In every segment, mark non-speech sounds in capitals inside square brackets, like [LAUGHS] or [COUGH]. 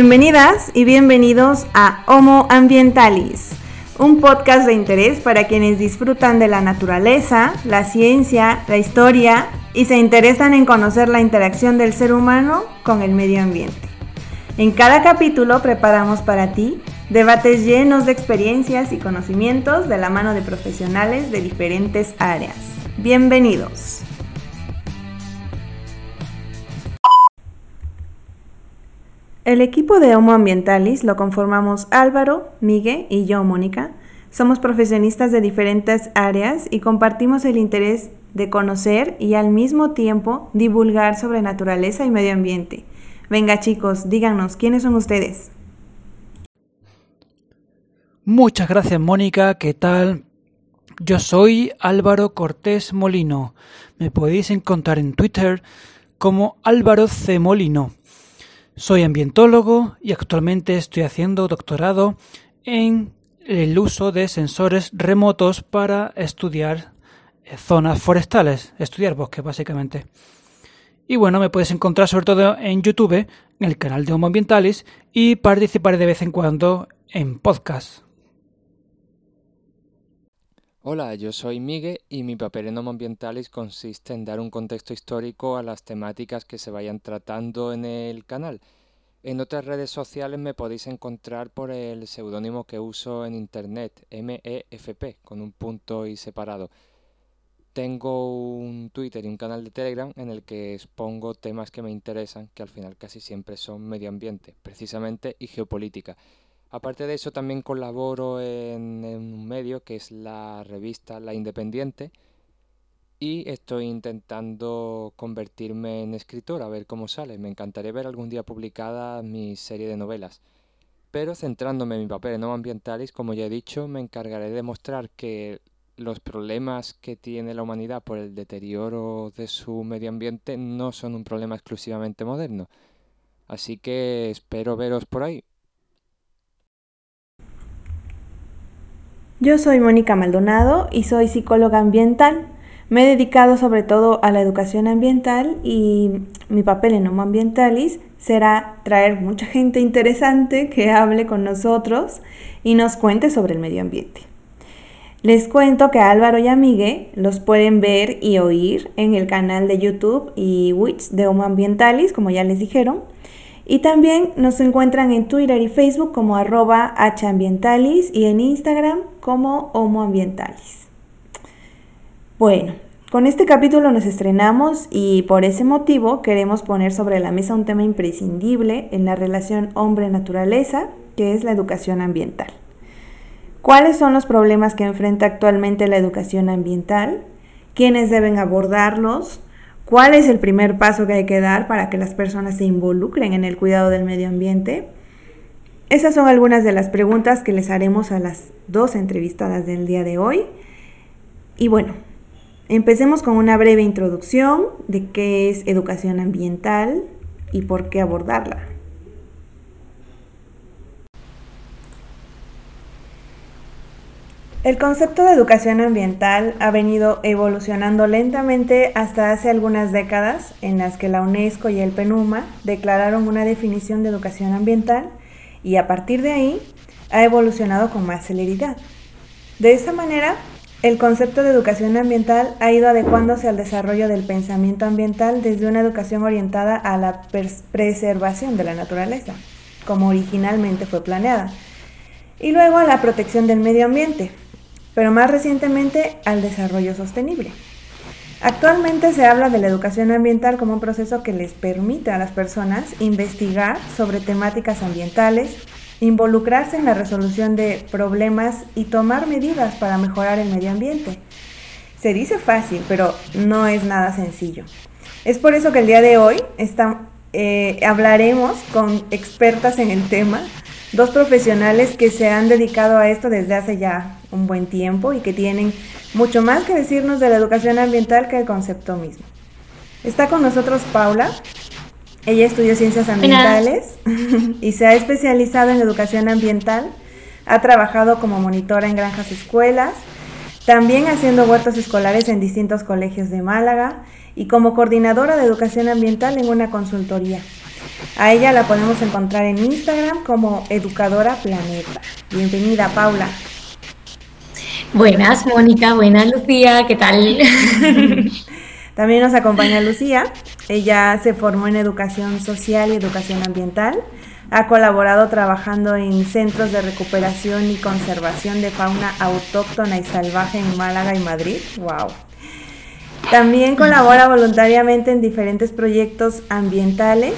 Bienvenidas y bienvenidos a Homo Ambientalis, un podcast de interés para quienes disfrutan de la naturaleza, la ciencia, la historia y se interesan en conocer la interacción del ser humano con el medio ambiente. En cada capítulo preparamos para ti debates llenos de experiencias y conocimientos de la mano de profesionales de diferentes áreas. Bienvenidos. El equipo de Homo Ambientalis lo conformamos Álvaro, Miguel y yo, Mónica. Somos profesionistas de diferentes áreas y compartimos el interés de conocer y al mismo tiempo divulgar sobre naturaleza y medio ambiente. Venga chicos, díganos, ¿quiénes son ustedes? Muchas gracias Mónica, ¿qué tal? Yo soy Álvaro Cortés Molino. Me podéis encontrar en Twitter como Álvaro C. Molino. Soy ambientólogo y actualmente estoy haciendo doctorado en el uso de sensores remotos para estudiar eh, zonas forestales, estudiar bosques básicamente. Y bueno, me puedes encontrar sobre todo en YouTube, en el canal de Homo Ambientalis y participaré de vez en cuando en podcasts. Hola, yo soy Miguel y mi papel en Homo Ambientalis consiste en dar un contexto histórico a las temáticas que se vayan tratando en el canal. En otras redes sociales me podéis encontrar por el seudónimo que uso en internet, MEFP, con un punto y separado. Tengo un Twitter y un canal de Telegram en el que expongo temas que me interesan, que al final casi siempre son medio ambiente, precisamente, y geopolítica. Aparte de eso, también colaboro en, un medio que es la revista La Independiente y estoy intentando convertirme en escritor, a ver cómo sale. Me encantaría ver algún día publicada mi serie de novelas. Pero centrándome en mi papel en no ambientalis, como ya he dicho, me encargaré de mostrar que los problemas que tiene la humanidad por el deterioro de su medio ambiente no son un problema exclusivamente moderno. Así que espero veros por ahí. Yo soy Mónica Maldonado y soy psicóloga ambiental. Me he dedicado sobre todo a la educación ambiental y mi papel en Homo Ambientalis será traer mucha gente interesante que hable con nosotros y nos cuente sobre el medio ambiente. Les cuento que Álvaro y a los pueden ver y oír en el canal de YouTube y Wix de Homo Ambientalis, como ya les dijeron. Y también nos encuentran en Twitter y Facebook como arroba hambientalis y en Instagram como homoambientalis. Bueno, con este capítulo nos estrenamos y por ese motivo queremos poner sobre la mesa un tema imprescindible en la relación hombre-naturaleza, que es la educación ambiental. ¿Cuáles son los problemas que enfrenta actualmente la educación ambiental? ¿Quiénes deben abordarlos? ¿Cuál es el primer paso que hay que dar para que las personas se involucren en el cuidado del medio ambiente? Esas son algunas de las preguntas que les haremos a las dos entrevistadas del día de hoy. Y bueno, empecemos con una breve introducción de qué es educación ambiental y por qué abordarla. El concepto de educación ambiental ha venido evolucionando lentamente hasta hace algunas décadas en las que la UNESCO y el PENUMA declararon una definición de educación ambiental y a partir de ahí ha evolucionado con más celeridad. De esta manera, el concepto de educación ambiental ha ido adecuándose al desarrollo del pensamiento ambiental desde una educación orientada a la preservación de la naturaleza, como originalmente fue planeada, y luego a la protección del medio ambiente, pero más recientemente al desarrollo sostenible. Actualmente se habla de la educación ambiental como un proceso que les permite a las personas investigar sobre temáticas ambientales, involucrarse en la resolución de problemas y tomar medidas para mejorar el medio ambiente. Se dice fácil, pero no es nada sencillo. Es por eso que el día de hoy eh, hablaremos con expertas en el tema dos profesionales que se han dedicado a esto desde hace ya un buen tiempo y que tienen mucho más que decirnos de la educación ambiental que el concepto mismo. Está con nosotros Paula. Ella estudió ciencias ambientales [LAUGHS] y se ha especializado en educación ambiental. Ha trabajado como monitora en granjas escuelas, también haciendo huertos escolares en distintos colegios de Málaga y como coordinadora de educación ambiental en una consultoría. A ella la podemos encontrar en Instagram como Educadora Planeta. Bienvenida, Paula. Buenas, Mónica. Buenas, Lucía. ¿Qué tal? [LAUGHS] También nos acompaña Lucía. Ella se formó en educación social y educación ambiental. Ha colaborado trabajando en centros de recuperación y conservación de fauna autóctona y salvaje en Málaga y Madrid. ¡Wow! También colabora voluntariamente en diferentes proyectos ambientales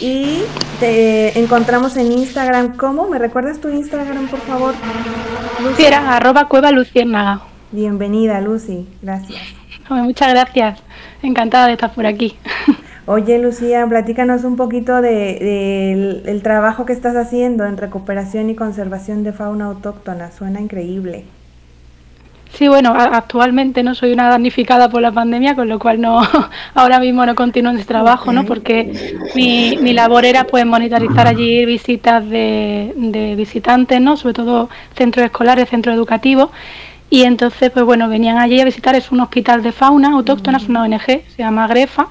y te encontramos en Instagram. ¿Cómo? ¿Me recuerdas tu Instagram, por favor? Lucy era arroba cueva luciérnaga. Bienvenida, Lucy. Gracias. Muchas gracias. Encantada de estar por aquí. [LAUGHS] Oye, Lucía, platícanos un poquito de, el trabajo que estás haciendo en recuperación y conservación de fauna autóctona. Suena increíble. Sí, bueno, actualmente no soy una damnificada por la pandemia, con lo cual no [LAUGHS] ahora mismo no continúo en este trabajo, ¿no? Porque mi, mi labor era pues monitorizar allí visitas de, de visitantes, ¿no? Sobre todo centros escolares, centros educativos. Y entonces, pues bueno, venían allí a visitar, es un hospital de fauna autóctona, es una ONG, se llama Grefa,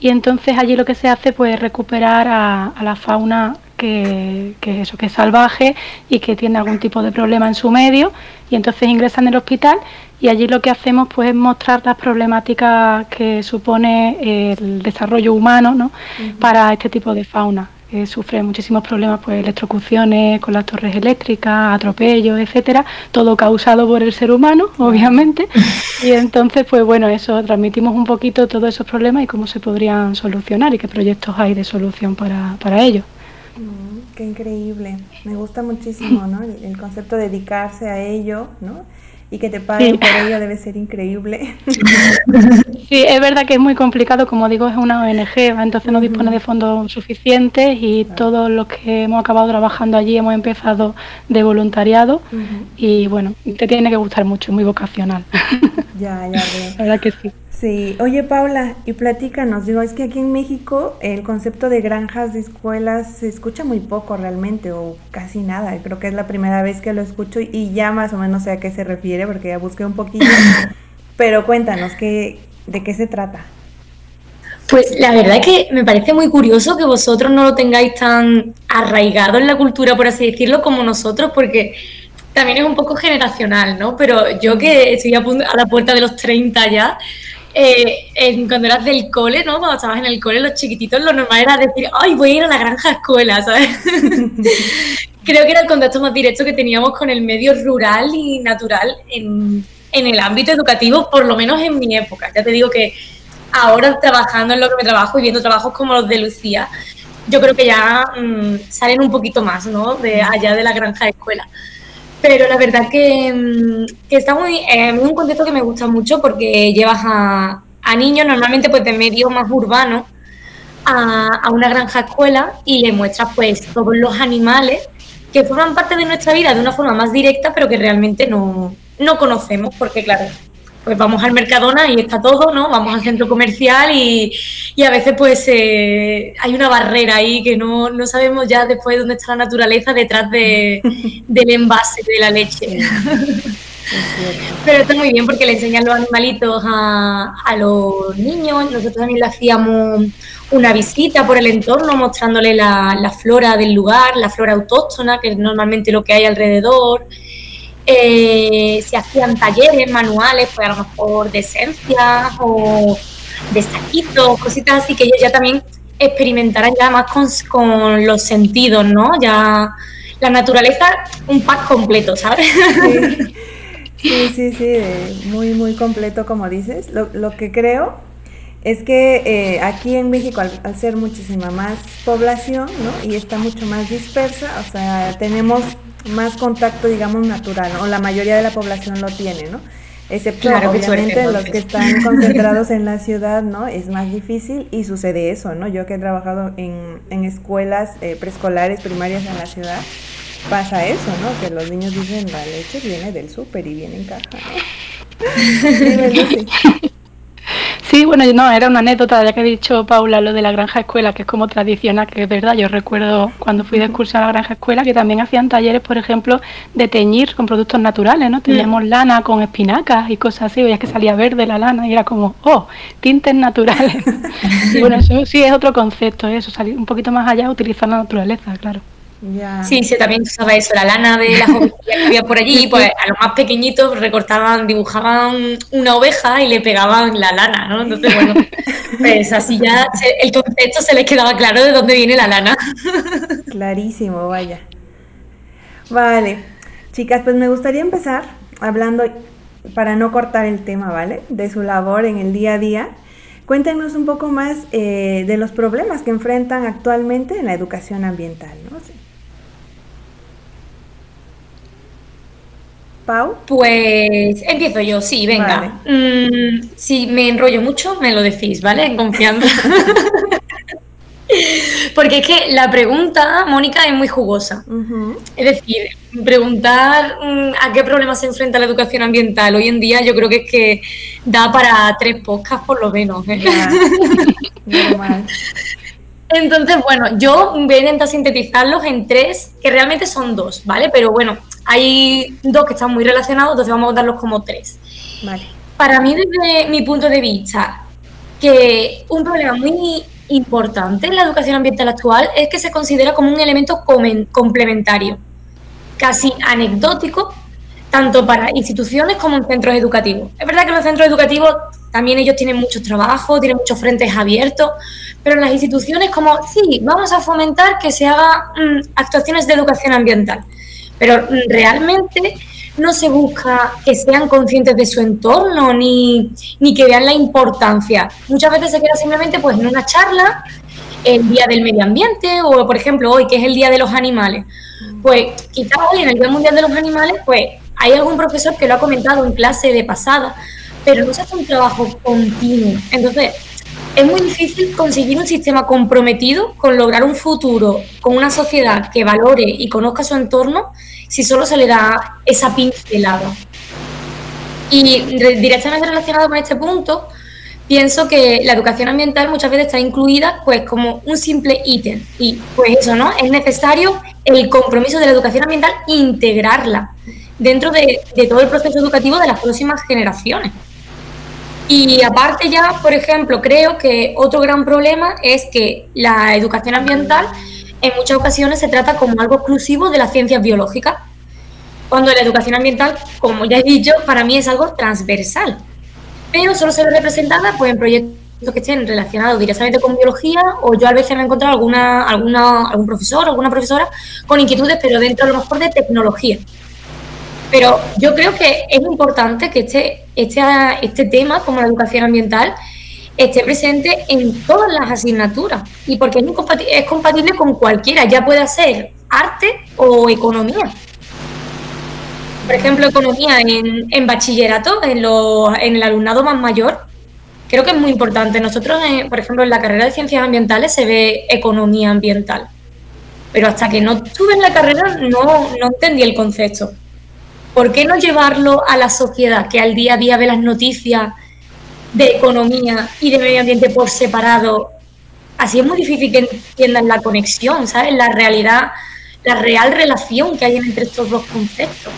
y entonces allí lo que se hace pues recuperar a, la fauna que, eso que es salvaje y que tiene algún tipo de problema en su medio y entonces ingresan en el hospital y allí lo que hacemos pues es mostrar las problemáticas que supone el desarrollo humano ¿no? para este tipo de fauna que sufre muchísimos problemas, pues electrocuciones con las torres eléctricas, atropellos, etcétera, todo causado por el ser humano, obviamente. [LAUGHS] Y entonces, pues bueno, eso transmitimos un poquito todos esos problemas y cómo se podrían solucionar y qué proyectos hay de solución para, para ellos. Mm, qué increíble, me gusta muchísimo, ¿no? El, el concepto de dedicarse a ello, ¿no? y que te paguen por ello debe ser increíble. [LAUGHS] Sí, es verdad que es muy complicado, como digo, es una ONG, entonces no dispone de fondos suficientes y todos los que hemos acabado trabajando allí hemos empezado de voluntariado y bueno, te tiene que gustar mucho, muy vocacional. Ya, ya veo. [LAUGHS] La verdad que sí. Sí, oye Paula, y platícanos, digo, es que aquí en México el concepto de granjas de escuelas se escucha muy poco realmente, o casi nada, creo que es la primera vez que lo escucho y ya más o menos sé a qué se refiere, porque ya busqué un poquito, [LAUGHS] pero cuéntanos, ¿qué, ¿de qué se trata? Pues la verdad es que me parece muy curioso que vosotros no lo tengáis tan arraigado en la cultura, por así decirlo, como nosotros, porque también es un poco generacional, ¿no? Pero yo que estoy a, a la puerta de los 30 ya, eh, cuando eras del cole, ¿no? Cuando estabas en el cole, los chiquititos, lo normal era decir, ay, voy a ir a la granja escuela, ¿sabes? [LAUGHS] Creo que era el contacto más directo que teníamos con el medio rural y natural en, el ámbito educativo, por lo menos en mi época. Ya te digo que ahora trabajando en lo que me trabajo y viendo trabajos como los de Lucía, yo creo que ya mm, salen un poquito más, ¿no? De allá de la granja de escuela. Pero la verdad que, mm, está muy, eh, un contexto que me gusta mucho porque llevas a, niños normalmente pues de medio más urbano a, una granja escuela y le muestras pues todos los animales que forman parte de nuestra vida de una forma más directa pero que realmente no, no conocemos porque claro, pues vamos al Mercadona y está todo, ¿no? Vamos al centro comercial y, a veces pues eh, hay una barrera ahí que no, sabemos ya después dónde está la naturaleza detrás de, [LAUGHS] del envase de la leche. Pero está muy bien porque le enseñan los animalitos a, a, los niños. Nosotros también le hacíamos una visita por el entorno mostrándole la, la flora del lugar, la flora autóctona, que es normalmente lo que hay alrededor. Eh, se hacían talleres manuales, pues a lo mejor de esencias o de saquitos, cositas así que ellos ya también experimentaran ya más con, los sentidos, ¿no? Ya la naturaleza, un pack completo, ¿sabes? Sí, sí, sí, muy, muy completo como dices. Lo, que creo es que eh, aquí en México, al, al, ser muchísima más población, ¿no? Y está mucho más dispersa, o sea, tenemos más contacto, digamos, natural, o la mayoría de la población lo tiene, ¿no? Excepto, obviamente, los que están [LAUGHS] concentrados en la ciudad, ¿no? Es más difícil y sucede eso, ¿no? Yo que he trabajado en, en escuelas eh, preescolares, primarias en la ciudad, pasa eso, ¿no? Que los niños dicen, la leche viene del súper y viene en caja, ¿no? [LAUGHS] Sí, bueno, no, era una anécdota, ya que ha dicho Paula lo de la granja escuela, que es como tradicional, que es verdad. Yo recuerdo cuando fui de excursión a la granja escuela que también hacían talleres, por ejemplo, de teñir con productos naturales, ¿no? Teníamos mm. lana con espinacas y cosas así, veías que salía verde la lana y era como, oh, tintes naturales. [LAUGHS] y bueno, eso sí es otro concepto, ¿eh? eso, salir un poquito más allá, utilizar la naturaleza, claro. Sí, sí, también usaba eso, la lana de las ovejas [LAUGHS] que había por allí, pues a los más pequeñitos recortaban, dibujaban una oveja y le pegaban la lana, ¿no? Entonces, bueno, [LAUGHS] pues así ya el concepto se les quedaba claro de dónde viene la lana. [LAUGHS] Clarísimo, vaya. Vale, chicas, pues me gustaría empezar hablando, para no cortar el tema, ¿vale? De su labor en el día a día. Cuéntenos un poco más eh, de los problemas que enfrentan actualmente en la educación ambiental, ¿no? Pau. Pues empiezo yo, sí, venga. Mm, si me enrollo mucho, me lo decís, ¿vale? En confianza. [LAUGHS] Porque es que la pregunta, Mónica, es muy jugosa. Es decir, preguntar mm, a qué problemas se enfrenta la educación ambiental hoy en día, yo creo que es que da para tres podcasts por lo menos. ¿eh? [LAUGHS] Entonces, bueno, yo voy a intentar sintetizarlos en tres, que realmente son dos, ¿vale? Pero bueno, hay dos que están muy relacionados, entonces vamos a darlos como tres. Para mí, desde mi punto de vista, que un problema muy importante en la educación ambiental actual es que se considera como un elemento complementario, casi anecdótico, tanto para instituciones como en centros educativos. Es verdad que los centros educativos también ellos tienen muchos trabajos, tienen muchos frentes abiertos, pero en las instituciones como, sí, vamos a fomentar que se hagan mm, actuaciones de educación ambiental pero realmente no se busca que sean conscientes de su entorno ni, que vean la importancia. Muchas veces se queda simplemente pues en una charla el día del medio ambiente o por ejemplo hoy que es el día de los animales. Pues quizás hoy en el Día Mundial de los Animales pues hay algún profesor que lo ha comentado en clase de pasada, pero no se hace un trabajo continuo. Entonces, es muy difícil conseguir un sistema comprometido con lograr un futuro con una sociedad que valore y conozca su entorno si solo se le da esa pincelada. Y directamente relacionado con este punto, pienso que la educación ambiental muchas veces está incluida pues como un simple ítem. Y pues eso, ¿no? Es necesario el compromiso de la educación ambiental integrarla dentro de, de todo el proceso educativo de las próximas generaciones. Y aparte ya, por ejemplo, creo que otro gran problema es que la educación ambiental en muchas ocasiones se trata como algo exclusivo de las ciencias biológicas, cuando la educación ambiental, como ya he dicho, para mí es algo transversal, pero solo se ve representada pues, en proyectos que estén relacionados directamente con biología o yo a veces me he encontrado alguna, alguna, algún profesor o alguna profesora con inquietudes, pero dentro a lo mejor de tecnología. Pero yo creo que es importante que este, este, este tema, como la educación ambiental, esté presente en todas las asignaturas y porque es, es compatible con cualquiera, ya puede ser arte o economía. Por ejemplo, economía en, en bachillerato, en, en el alumnado más mayor, creo que es muy importante. Nosotros, eh, por ejemplo, en la carrera de ciencias ambientales se ve economía ambiental, pero hasta que no estuve en la carrera no, no entendí el concepto. ¿Por qué no llevarlo a la sociedad que al día a día ve las noticias de economía y de medio ambiente por separado? Así es muy difícil que entiendan la conexión, ¿sabes? La realidad, la real relación que hay entre estos dos conceptos.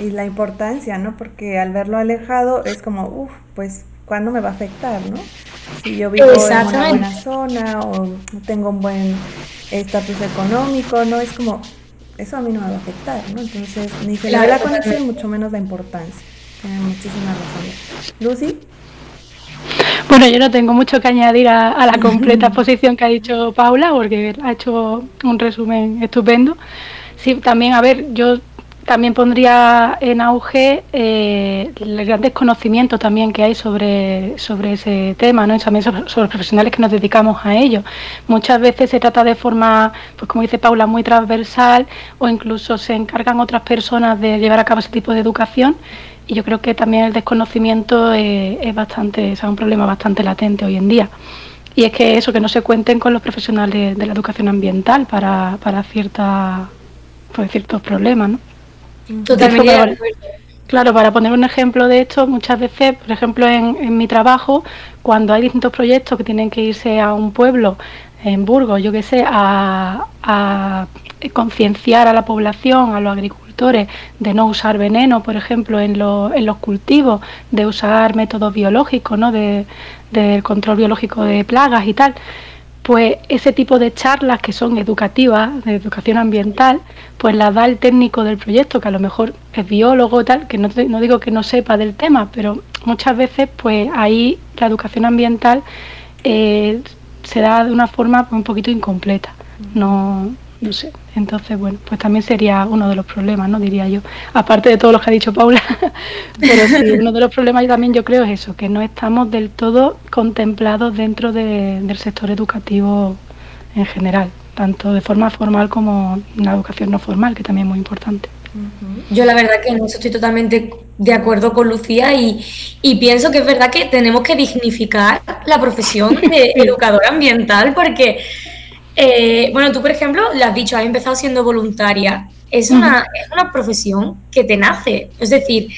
Y la importancia, ¿no? Porque al verlo alejado es como, uff, pues, ¿cuándo me va a afectar, no? Si yo vivo en una buena zona o tengo un buen estatus económico, ¿no? Es como, eso a mí no me va a afectar, ¿no? Entonces, ni se le da la conexión, mucho menos la importancia. Tiene muchísima razón. Lucy. Bueno, yo no tengo mucho que añadir a, la completa [LAUGHS] exposición que ha dicho Paula, porque ha hecho un resumen estupendo. Sí, también, a ver, yo también pondría en auge eh, el gran desconocimiento también que hay sobre, sobre ese tema, ¿no? Y también sobre, los profesionales que nos dedicamos a ello. Muchas veces se trata de forma, pues como dice Paula, muy transversal o incluso se encargan otras personas de llevar a cabo ese tipo de educación y yo creo que también el desconocimiento es, bastante, es un problema bastante latente hoy en día. Y es que eso, que no se cuenten con los profesionales de la educación ambiental para, para cierta, pues, ciertos problemas, ¿no? Totalmente Claro, para poner un ejemplo de esto, muchas veces, por ejemplo, en, mi trabajo, cuando hay distintos proyectos que tienen que irse a un pueblo, en Burgos, yo qué sé, a, concienciar a la población, a los agricultores, de no usar veneno, por ejemplo, en, en los cultivos, de usar métodos biológicos, ¿no? De, del control biológico de plagas y tal pues ese tipo de charlas que son educativas, de educación ambiental, pues las da el técnico del proyecto, que a lo mejor es biólogo tal, que no, no digo que no sepa del tema, pero muchas veces pues ahí la educación ambiental eh, se da de una forma pues, un poquito incompleta. No, no sé. Entonces, bueno, pues también sería uno de los problemas, ¿no? Diría yo. Aparte de todo lo que ha dicho Paula. [LAUGHS] Pero sí, uno de los problemas también yo creo es eso, que no estamos del todo contemplados dentro del sector educativo en general, tanto de forma formal como la educación no formal, que también es muy importante. Yo la verdad que en eso estoy totalmente de acuerdo con Lucía y, y, pienso que es verdad que tenemos que dignificar la profesión de [LAUGHS] educador ambiental porque eh, bueno, tú, por ejemplo, lo has dicho, has empezado siendo voluntaria. Es una, profesión que te nace. Es decir,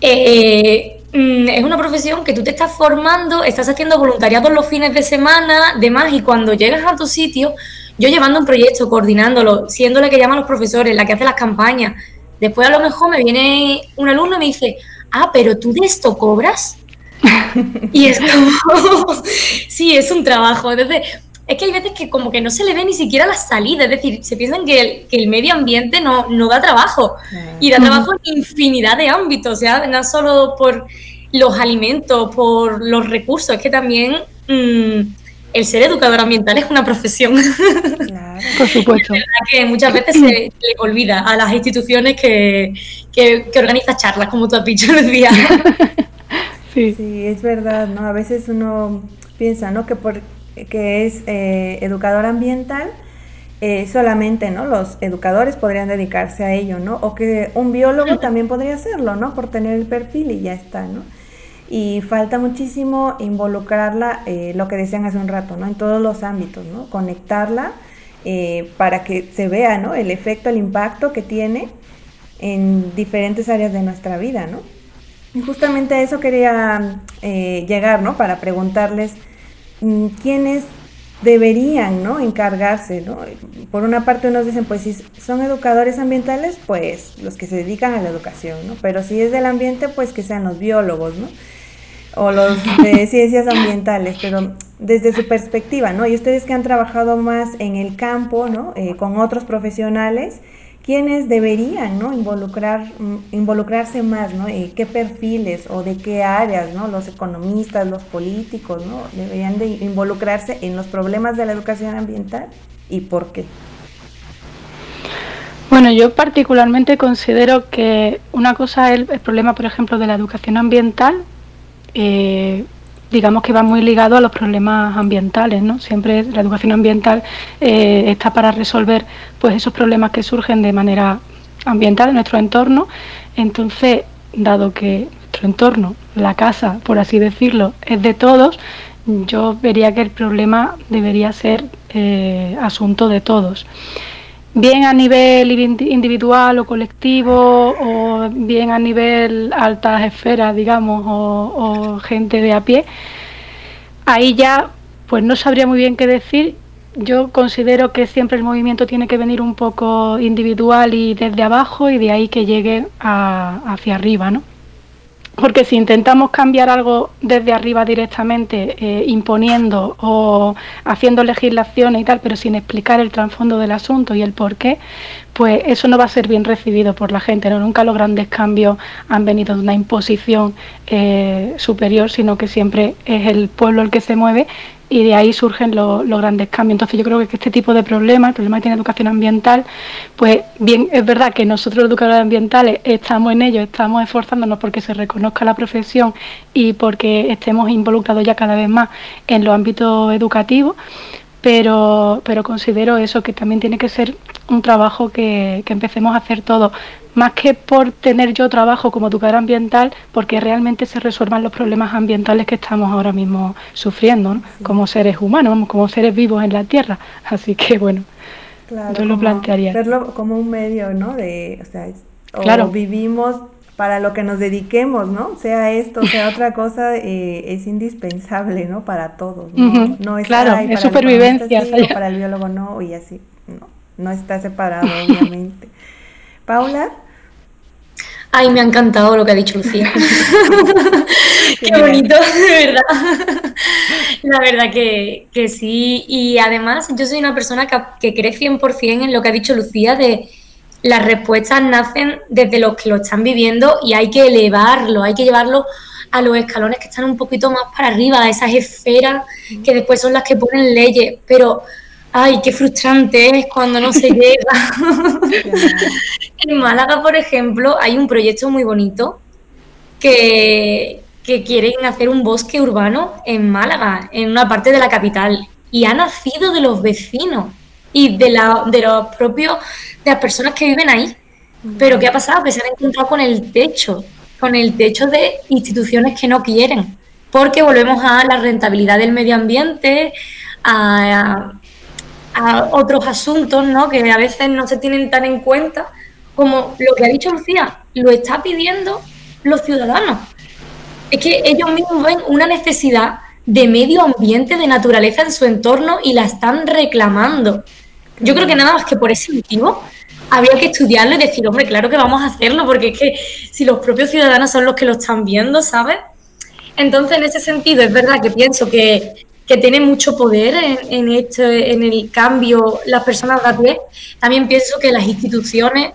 eh, mm, es una profesión que tú te estás formando, estás haciendo voluntariado los fines de semana, demás, y cuando llegas a tu sitio, yo llevando un proyecto, coordinándolo, siendo la que llama a los profesores, la que hace las campañas, después a lo mejor me viene un alumno y me dice, ah, pero tú de esto cobras. [LAUGHS] y es como, [LAUGHS] sí, es un trabajo. Entonces, es que hay veces que como que no se le ve ni siquiera la salida, es decir, se piensan que el, que el medio ambiente no, no da trabajo y da trabajo en infinidad de ámbitos, o sea, no solo por los alimentos, por los recursos, es que también mm, el ser educador ambiental es una profesión. [LAUGHS] Claro, por supuesto. Es verdad que muchas veces se, le olvida a las instituciones que, que, que organizan charlas, como tú has dicho, Lucía. [LAUGHS] Sí. sí, es verdad, ¿no? A veces uno piensa, ¿no? Que por que es eh, educador ambiental, eh, solamente ¿no? los educadores podrían dedicarse a ello, ¿no? O que un biólogo también podría hacerlo, ¿no? Por tener el perfil y ya está, ¿no? Y falta muchísimo involucrarla, eh, lo que decían hace un rato, ¿no? En todos los ámbitos, ¿no? Conectarla para que se vea, ¿no? El efecto, el impacto que tiene en diferentes áreas de nuestra vida, ¿no? Y justamente a eso quería llegar, ¿no? Para preguntarles Mm, quiénes deberían ¿no? encargarse. ¿no? Por una parte nos dicen, pues si son educadores ambientales, pues los que se dedican a la educación, ¿no? pero si es del ambiente, pues que sean los biólogos, ¿no? o los de [LAUGHS] ciencias ambientales, pero desde su perspectiva, ¿no? Y ustedes que han trabajado más en el campo, ¿no? Eh, con otros profesionales, ¿quiénes deberían ¿no? Involucrar, mm, involucrarse más, ¿no? Eh, ¿Qué perfiles o de qué áreas, ¿no? Los economistas, los políticos, ¿no? Deberían de involucrarse en los problemas de la educación ambiental y por qué. Bueno, yo particularmente considero que una cosa es el, problema, por ejemplo, de la educación ambiental, eh, digamos que va muy ligado a los problemas ambientales, ¿no? Siempre la educación ambiental eh, está para resolver pues esos problemas que surgen de manera ambiental en nuestro entorno. Entonces, dado que nuestro entorno, la casa, por así decirlo, es de todos, yo vería que el problema debería ser eh, asunto de todos. Bien a nivel individual o colectivo, o bien a nivel altas esferas, digamos, o, gente de a pie, ahí ya pues no sabría muy bien qué decir. Yo considero que siempre el movimiento tiene que venir un poco individual y desde abajo y de ahí que llegue hacia arriba, ¿no? Porque si intentamos cambiar algo desde arriba directamente, eh, imponiendo o haciendo legislación y tal, pero sin explicar el trasfondo del asunto y el por qué, pues eso no va a ser bien recibido por la gente. ¿no? Nunca los grandes cambios han venido de una imposición eh, superior, sino que siempre es el pueblo el que se mueve y de ahí surgen los grandes cambios. Entonces yo creo que este tipo de problemas, el problema que tiene educación ambiental, pues bien, es verdad que nosotros educadores ambientales estamos en ello, estamos esforzándonos porque se reconozca la profesión y porque estemos involucrados ya cada vez más en los ámbitos educativos, pero, pero considero eso, que también tiene que ser un trabajo que, que empecemos a hacer todos más que por tener yo trabajo como educador ambiental, porque realmente se resuelvan los problemas ambientales que estamos ahora mismo sufriendo, como seres humanos, como seres vivos en la Tierra. Así que bueno, yo lo plantearía. Verlo como un medio, ¿no? De, o sea, o vivimos para lo que nos dediquemos, ¿no? Sea esto, sea [LAUGHS] otra cosa, eh, es indispensable, ¿no? Para todos, ¿no? no es, claro, es supervivencia. [LAUGHS] para el biólogo no, y así, no, no está separado, obviamente. [LAUGHS] Paula. Ay, me ha encantado lo que ha dicho Lucía. Qué bonito, de verdad. La verdad que, sí. Y además, yo soy una persona que, que cree 100% en lo que ha dicho Lucía de las respuestas nacen desde los que lo están viviendo y hay que elevarlo, hay que llevarlo a los escalones que están un poquito más para arriba, a esas esferas que después son las que ponen leyes. Pero ay, qué frustrante es cuando no se [LAUGHS] llega. en Málaga, por ejemplo, hay un proyecto muy bonito que, quieren hacer un bosque urbano en Málaga, en una parte de la capital, y ha nacido de los vecinos y de, la, de los propios, de las personas que viven ahí. Pero ¿qué ha pasado? Que se han encontrado con el techo, con el techo de instituciones que no quieren, porque volvemos a la rentabilidad del medio ambiente, a, a otros asuntos ¿no? que a veces no se tienen tan en cuenta como lo que ha dicho Lucía, lo está pidiendo los ciudadanos. Es que ellos mismos ven una necesidad de medio ambiente, de naturaleza en su entorno y la están reclamando. Yo creo que nada más que por ese motivo habría que estudiarlo y decir, hombre, claro que vamos a hacerlo, porque es que si los propios ciudadanos son los que lo están viendo, ¿sabes? Entonces, en ese sentido, es verdad que pienso que que tiene mucho poder en, este, en el cambio las personas de pie. También pienso que las instituciones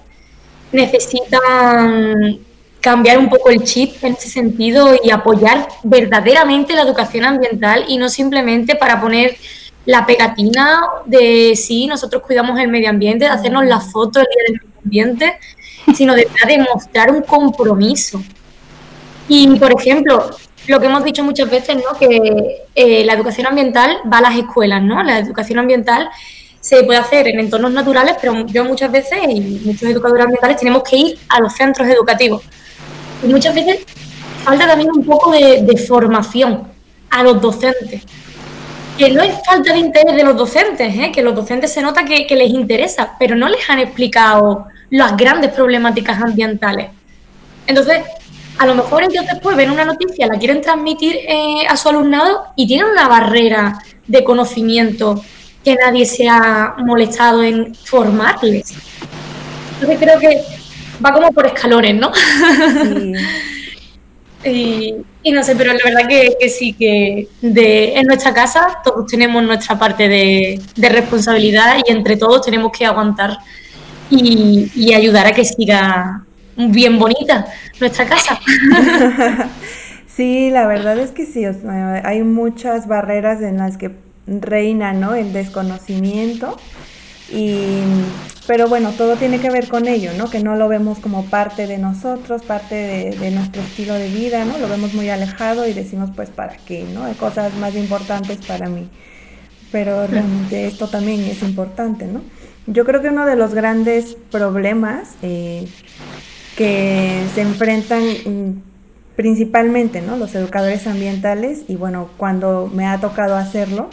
necesitan cambiar un poco el chip en ese sentido y apoyar verdaderamente la educación ambiental y no simplemente para poner la pegatina de sí, nosotros cuidamos el medio ambiente, de hacernos la foto del medio ambiente, sino de, de mostrar un compromiso. Y, por ejemplo, lo que hemos dicho muchas veces, ¿no? Que eh, la educación ambiental va a las escuelas, ¿no? La educación ambiental se puede hacer en entornos naturales, pero yo muchas veces, y muchos educadores ambientales, tenemos que ir a los centros educativos. Y muchas veces falta también un poco de, formación a los docentes. Que no es falta de interés de los docentes, ¿eh? que los docentes se nota que, que les interesa, pero no les han explicado las grandes problemáticas ambientales. Entonces, a lo mejor ellos después ven una noticia, la quieren transmitir eh, a su alumnado y tienen una barrera de conocimiento que nadie se ha molestado en formarles. Entonces creo que va como por escalones, ¿no? [LAUGHS] y, no sé, pero la verdad que, sí, que de, en nuestra casa todos tenemos nuestra parte de, responsabilidad y entre todos tenemos que aguantar y, y ayudar a que siga bien bonita nuestra casa. [LAUGHS] sí, la verdad es que sí, hay muchas barreras en las que reina ¿no? el desconocimiento. Y, pero bueno, todo tiene que ver con ello, ¿no? Que no lo vemos como parte de nosotros, parte de, nuestro estilo de vida, ¿no? Lo vemos muy alejado y decimos, pues, ¿para qué, no? Hay cosas más importantes para mí. Pero realmente esto también es importante, ¿no? Yo creo que uno de los grandes problemas eh, que se enfrentan mm, principalmente ¿no? los educadores ambientales y bueno, cuando me ha tocado hacerlo,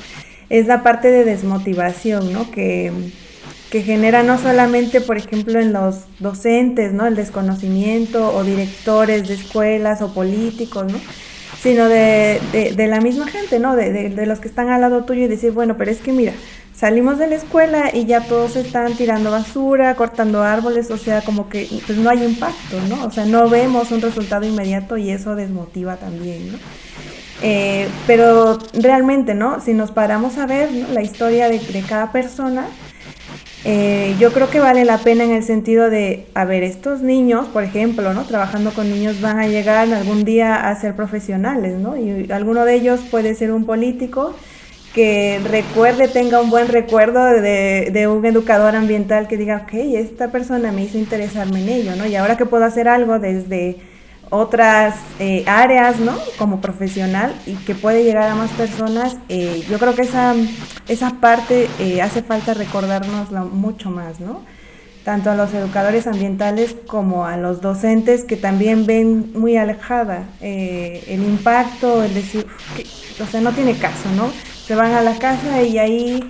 es la parte de desmotivación, ¿no? Que, genera no solamente, por ejemplo, en los docentes, ¿no? El desconocimiento o directores de escuelas o políticos, ¿no? Sino de, de, la misma gente, ¿no? De, de, los que están al lado tuyo y decir, bueno, pero es que mira, salimos de la escuela y ya todos están tirando basura, cortando árboles, o sea, como que pues no hay impacto, ¿no? O sea, no vemos un resultado inmediato y eso desmotiva también, ¿no? Eh, pero realmente, ¿no? Si nos paramos a ver la historia de, cada persona, eh, yo creo que vale la pena en el sentido de, a ver, estos niños, por ejemplo, ¿no? Trabajando con niños van a llegar algún día a ser profesionales, ¿no? Y alguno de ellos puede ser un político, que recuerde, tenga un buen recuerdo de, un educador ambiental que diga, ok, esta persona me hizo interesarme en ello, ¿no? Y ahora que puedo hacer algo desde otras eh, áreas, ¿no? Como profesional y que puede llegar a más personas, eh, yo creo que esa, esa parte eh, hace falta recordárnosla mucho más, ¿no? Tanto a los educadores ambientales como a los docentes que también ven muy alejada el impacto, el decir, o sea, no tiene caso, ¿no? se van a la casa y ahí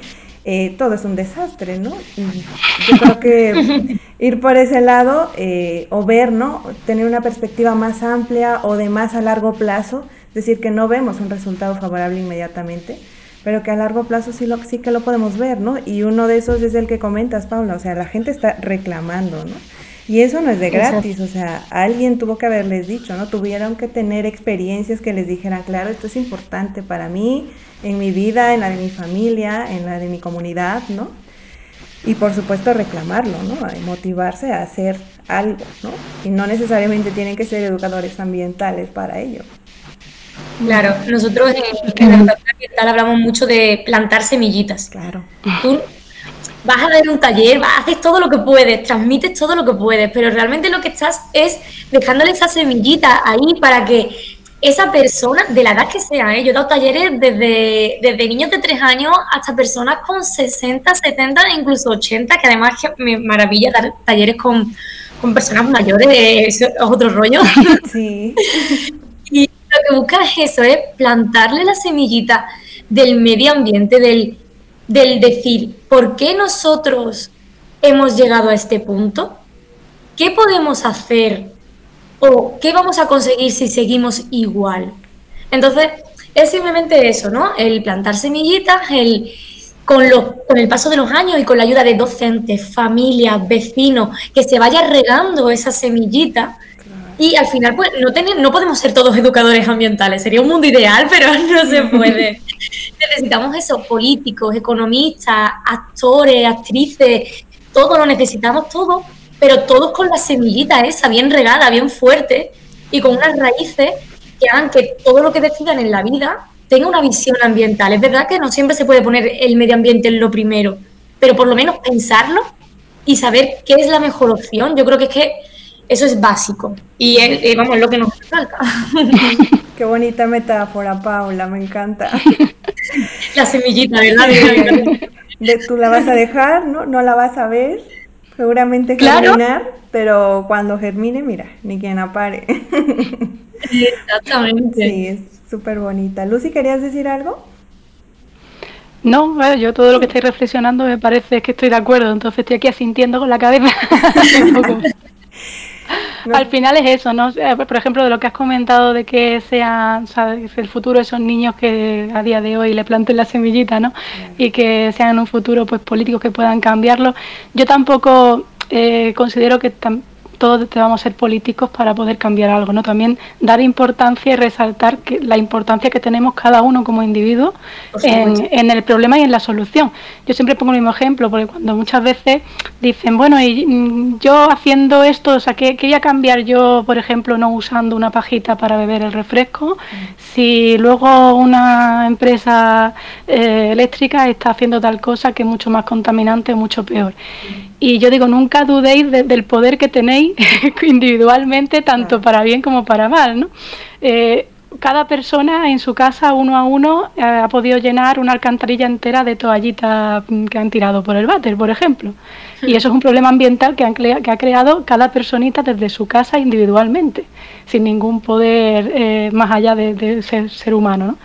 eh, todo es un desastre, ¿no? Yo creo que [LAUGHS] ir por ese lado eh, o ver, ¿no? Tener una perspectiva más amplia o de más a largo plazo, es decir, que no vemos un resultado favorable inmediatamente, pero que a largo plazo sí, lo, sí que lo podemos ver, ¿no? Y uno de esos es el que comentas, Paula, o sea, la gente está reclamando, ¿no? Y eso no es de gratis, o sea, alguien tuvo que haberles dicho, ¿no? Tuvieron que tener experiencias que les dijeran, claro, esto es importante para mí, en mi vida, en la de mi familia, en la de mi comunidad, ¿no? Y por supuesto reclamarlo, ¿no? Motivarse a hacer algo, ¿no? Y no necesariamente tienen que ser educadores ambientales para ello. Claro, nosotros en, la educación ambiental hablamos mucho de plantar semillitas. Claro vas a dar un taller, vas, haces todo lo que puedes, transmites todo lo que puedes, pero realmente lo que estás es dejándole esa semillita ahí para que esa persona, de la edad que sea, ¿eh? yo he dado talleres desde, desde niños de 3 años hasta personas con 60, 70 e incluso 80, que además me maravilla dar talleres con, con personas mayores, es otro rollo. [LAUGHS] Sí. [LAUGHS] y lo que buscas es eso, es plantarle la semillita del medio ambiente, del del decir, ¿por qué nosotros hemos llegado a este punto? ¿Qué podemos hacer o qué vamos a conseguir si seguimos igual? Entonces, es simplemente eso, ¿no? El plantar semillitas, el con, con el paso de los años y con la ayuda de docentes, familias, vecinos, que se vaya regando esa semillita. Y al final, pues, no, no podemos ser todos educadores ambientales. Sería un mundo ideal, [LAUGHS] pero no se [LAUGHS] puede necesitamos eso, políticos, economistas, actores, actrices, todo lo necesitamos todo, pero todos con la semillita esa, bien regada, bien fuerte y con unas raíces que hagan que todo lo que decidan en la vida tenga una visión ambiental. Es verdad que no siempre se puede poner el medio ambiente en lo primero, pero por lo menos pensarlo y saber qué es la mejor opción. Yo creo que es que eso es básico y eh, vamos, es lo que nos falta. [LAUGHS] Qué bonita metáfora, Paula, me encanta. [LAUGHS] La semillita, ¿verdad? De, tú la vas a dejar, ¿no? No la vas a ver, seguramente germinar, pero cuando germine, mira, ni quien apare. Exactamente. Sí, es súper bonita. Lucy, ¿querías decir algo? No, bueno, yo todo lo que estoy reflexionando me parece que estoy de acuerdo, entonces estoy aquí asintiendo con la cabeza. [LAUGHS] Al final es eso, ¿no? Eh, por ejemplo, de lo que has comentado de que sea el futuro esos niños que a día de hoy le planten la semillita, ¿no? Y que sean en un futuro pues políticos que puedan cambiarlo. Yo tampoco eh, considero que todos debamos ser políticos para poder cambiar algo, ¿no? También dar importancia y resaltar que la importancia que tenemos cada uno como individuo en, el problema y en la solución. Yo siempre pongo el mismo ejemplo, porque cuando muchas veces dicen, bueno, y mm, yo haciendo esto, o sea, ¿qué, qué voy a cambiar yo, por ejemplo, no usando una pajita para beber el refresco? Si luego una empresa eh, eléctrica está haciendo tal cosa que es mucho más contaminante, mucho peor. Y yo digo, nunca dudéis del poder que tenéis [LAUGHS] individualmente, tanto para bien como para mal. ¿no? Eh, cada persona en su casa, uno a uno, eh, ha podido llenar una alcantarilla entera de toallitas mm, que han tirado por el váter, por ejemplo. Y eso es un problema ambiental que, han que ha creado cada personita desde su casa individualmente, sin ningún poder eh, más allá de, ser, ser humano. ¿no?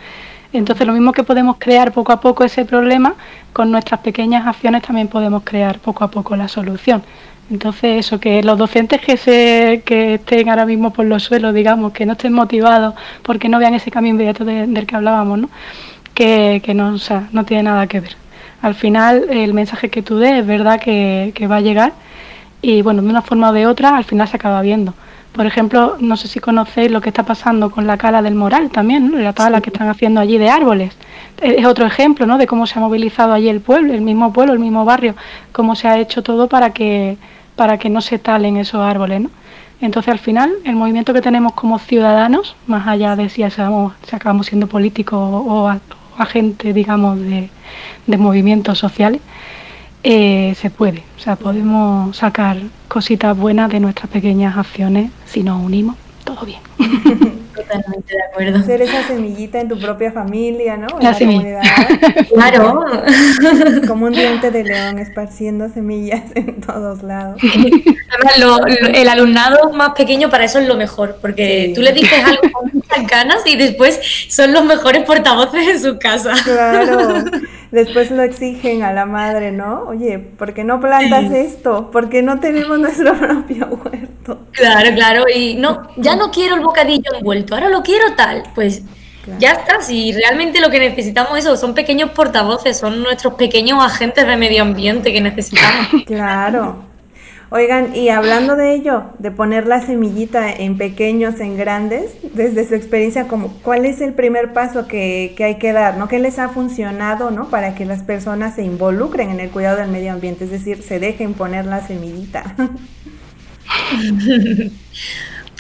Entonces, lo mismo que podemos crear poco a poco ese problema, con nuestras pequeñas acciones también podemos crear poco a poco la solución. Entonces, eso, que los docentes que, se, que estén ahora mismo por los suelos, digamos, que no estén motivados porque no vean ese cambio inmediato del que hablábamos, ¿no? Que, no, no tiene nada que ver. Al final, el mensaje que tú des es verdad que, que va a llegar y, bueno, de una forma o de otra, al final se acaba viendo. Por ejemplo, no sé si conocéis lo que está pasando con la cala del Moral también, ¿no? la tala que están haciendo allí de árboles. Es otro ejemplo ¿no? de cómo se ha movilizado allí el pueblo, el mismo pueblo, el mismo barrio, cómo se ha hecho todo para que, para que no se talen esos árboles. ¿no? Entonces, al final, el movimiento que tenemos como ciudadanos, más allá de si, si acabamos siendo políticos o, agentes, digamos, de, de movimientos sociales, eh, se puede. O sea, podemos sacar cositas buenas de nuestras pequeñas acciones si nos unimos, todo bien. [LAUGHS] Totalmente de acuerdo. Ser esa semillita en tu propia familia, ¿no? En la, comunidad. [LAUGHS] claro. [LAUGHS] Como un diente de león esparciendo semillas en todos lados. el alumnado más pequeño para eso es lo mejor, porque tú le dices algo con muchas ganas y después son los mejores portavoces en su casa. Claro. después lo exigen a la madre, ¿no? Oye, ¿por qué no plantas esto? ¿Por qué no tenemos nuestro propio huerto? Claro, claro, y no, ya no quiero el bocadillo envuelto, ahora lo quiero tal, pues ya está, si realmente lo que necesitamos eso son pequeños portavoces, son nuestros pequeños agentes de medio ambiente que necesitamos. [LAUGHS] Claro. Oigan, y hablando de ello, de poner la semillita en pequeños, en grandes, desde su experiencia, como, ¿cuál es el primer paso que, que hay que dar? ¿no? ¿Qué les ha funcionado ¿no? para que las personas se involucren en el cuidado del medio ambiente? Es decir, se dejen poner la semillita. [LAUGHS]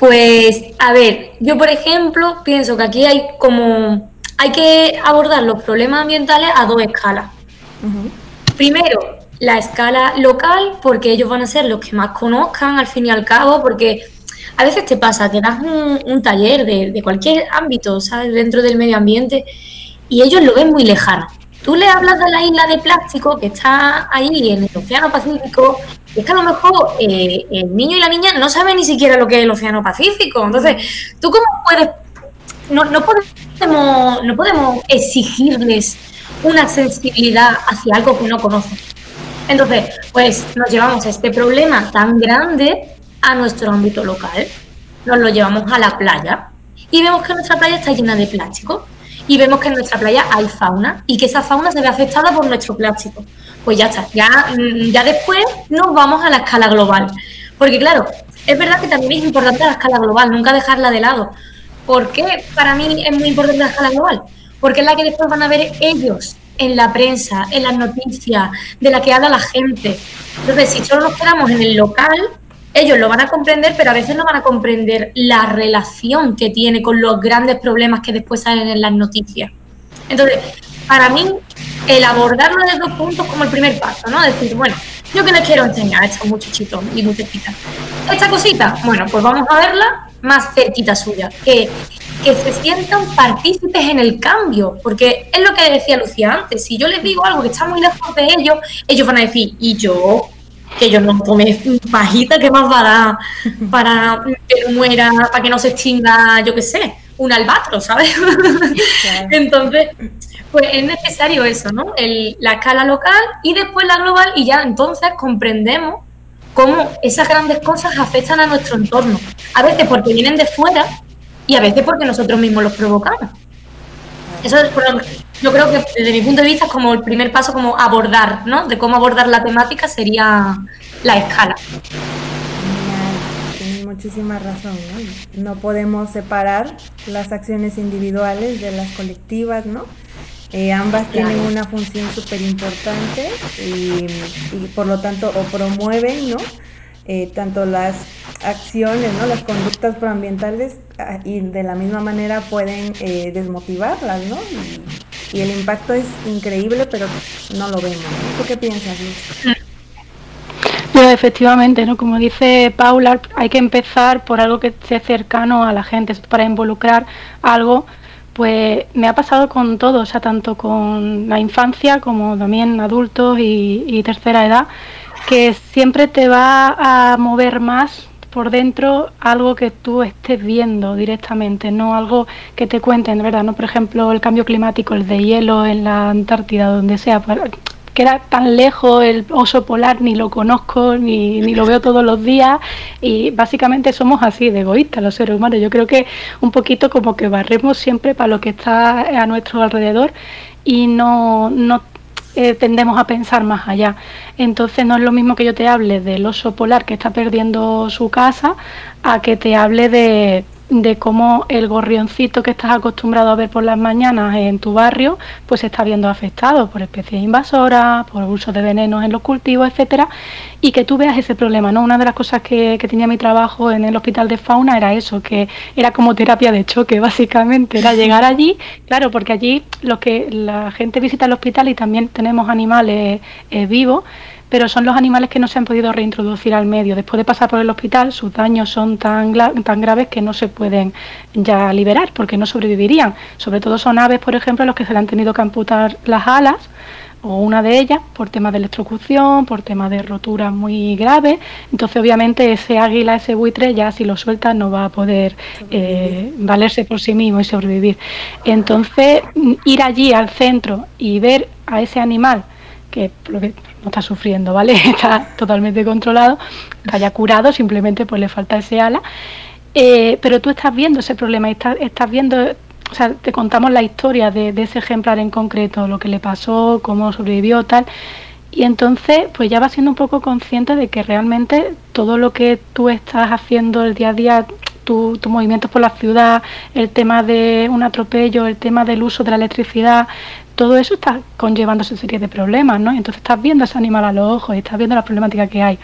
Pues, a ver, yo por ejemplo pienso que aquí hay como, hay que abordar los problemas ambientales a dos escalas. Primero, la escala local, porque ellos van a ser los que más conozcan al fin y al cabo, porque a veces te pasa que das un, taller de, de, cualquier ámbito, ¿sabes? Dentro del medio ambiente y ellos lo ven muy lejano. Tú le hablas de la isla de plástico que está ahí en el Océano Pacífico es que a lo mejor eh, el niño y la niña no saben ni siquiera lo que es el Océano Pacífico. Entonces, ¿tú cómo puedes...? No, no, podemos, no podemos exigirles una sensibilidad hacia algo que no conocen. Entonces, pues nos llevamos este problema tan grande a nuestro ámbito local. Nos lo llevamos a la playa y vemos que nuestra playa está llena de plástico y vemos que en nuestra playa hay fauna y que esa fauna se ve afectada por nuestro plástico pues ya está, ya, mm, ya después nos vamos a la escala global. Porque claro, es verdad que también es importante la escala global, nunca dejarla de lado. ¿Por qué para mí es muy importante la escala global? Porque es la que después van a ver ellos en la prensa, en las noticias, de la que habla la gente. Entonces, si solo nos quedamos en el local, ellos lo van a comprender, pero a veces no van a comprender la relación que tiene con los grandes problemas que después salen en las noticias. Entonces, para mí, el abordarlo de dos puntos como el primer paso, ¿no? Decir, bueno, yo que les quiero enseñar a estos muchachitos y muchachitas. Esta cosita, bueno, pues vamos a verla más cerquita suya, que, que se sientan partícipes en el cambio, porque es lo que decía Lucía antes, si yo les digo algo que está muy lejos de ellos, ellos van a decir, ¿y yo? Que yo no tome pajita, ¿qué más va a dar para que muera, para que no se extinga, yo qué sé, un albatro, ¿sabes? [LAUGHS] Entonces, pues es necesario eso, ¿no? la escala local y después la global y ya entonces comprendemos cómo esas grandes cosas afectan a nuestro entorno. A veces porque vienen de fuera y a veces porque nosotros mismos los provocamos. Eso es, yo creo que desde mi punto de vista es como el primer paso como abordar, ¿no? De cómo abordar la temática sería la escala. Tienes muchísima razón, ¿no? No podemos separar las acciones individuales de las colectivas, ¿no? Eh, ambas tienen una función súper importante y, por lo tanto o promueven, ¿no? Eh, tanto las acciones, ¿no? Las conductas proambientales ah, y de la misma manera pueden eh, desmotivarlas, ¿no? Y, el impacto es increíble, pero no lo vemos. ¿Tú qué piensas, Luz? efectivamente, ¿no? Como dice Paula, hay que empezar por algo que esté cercano a la gente, para involucrar algo pues me ha pasado con todo, o sea, tanto con la infancia como también adultos y, tercera edad, que siempre te va a mover más por dentro algo que tú estés viendo directamente, no algo que te cuenten, ¿verdad? No, por ejemplo, el cambio climático, el de hielo en la Antártida, donde sea, queda tan lejos el oso polar, ni lo conozco, ni, ni, lo veo todos los días y básicamente somos así de egoístas los seres humanos. Yo creo que un poquito como que barremos siempre para lo que está a nuestro alrededor y no, no eh, tendemos a pensar más allá. Entonces no es lo mismo que yo te hable del oso polar que está perdiendo su casa a que te hable de de cómo el gorrioncito que estás acostumbrado a ver por las mañanas en tu barrio, pues se está viendo afectado por especies invasoras, por uso de venenos en los cultivos, etcétera, y que tú veas ese problema, ¿no? Una de las cosas que, que tenía mi trabajo en el hospital de fauna era eso, que era como terapia de choque, [LAUGHS] básicamente, era llegar allí, claro, porque allí los que la gente visita el hospital y también tenemos animales eh, vivos, pero son los animales que no se han podido reintroducir al medio. Después de pasar por el hospital, sus daños son tan, tan graves que no se pueden ya liberar porque no sobrevivirían. Sobre todo son aves, por ejemplo, los que se le han tenido que amputar las alas o una de ellas por temas de electrocución, por temas de rotura muy graves. Entonces, obviamente, ese águila, ese buitre, ya si lo suelta no va a poder eh, valerse por sí mismo y sobrevivir. Entonces, ir allí al centro y ver a ese animal que no está sufriendo, ¿vale? [LAUGHS] Está totalmente controlado, que haya curado, simplemente pues le falta ese ala. Eh, pero tú estás viendo ese problema estás, estás viendo o sea, te contamos la historia de, ese ejemplar en concreto, lo que le pasó, cómo sobrevivió, tal. Y entonces, pues ya vas siendo un poco consciente de que realmente todo lo que tú estás haciendo el día a día, tus tu movimientos por la ciudad, el tema de un atropello, el tema del uso de la electricidad, todo eso está conllevando esa serie de problemas, ¿no? Entonces estás viendo ese animal a los ojos y estás viendo la problemática que hay.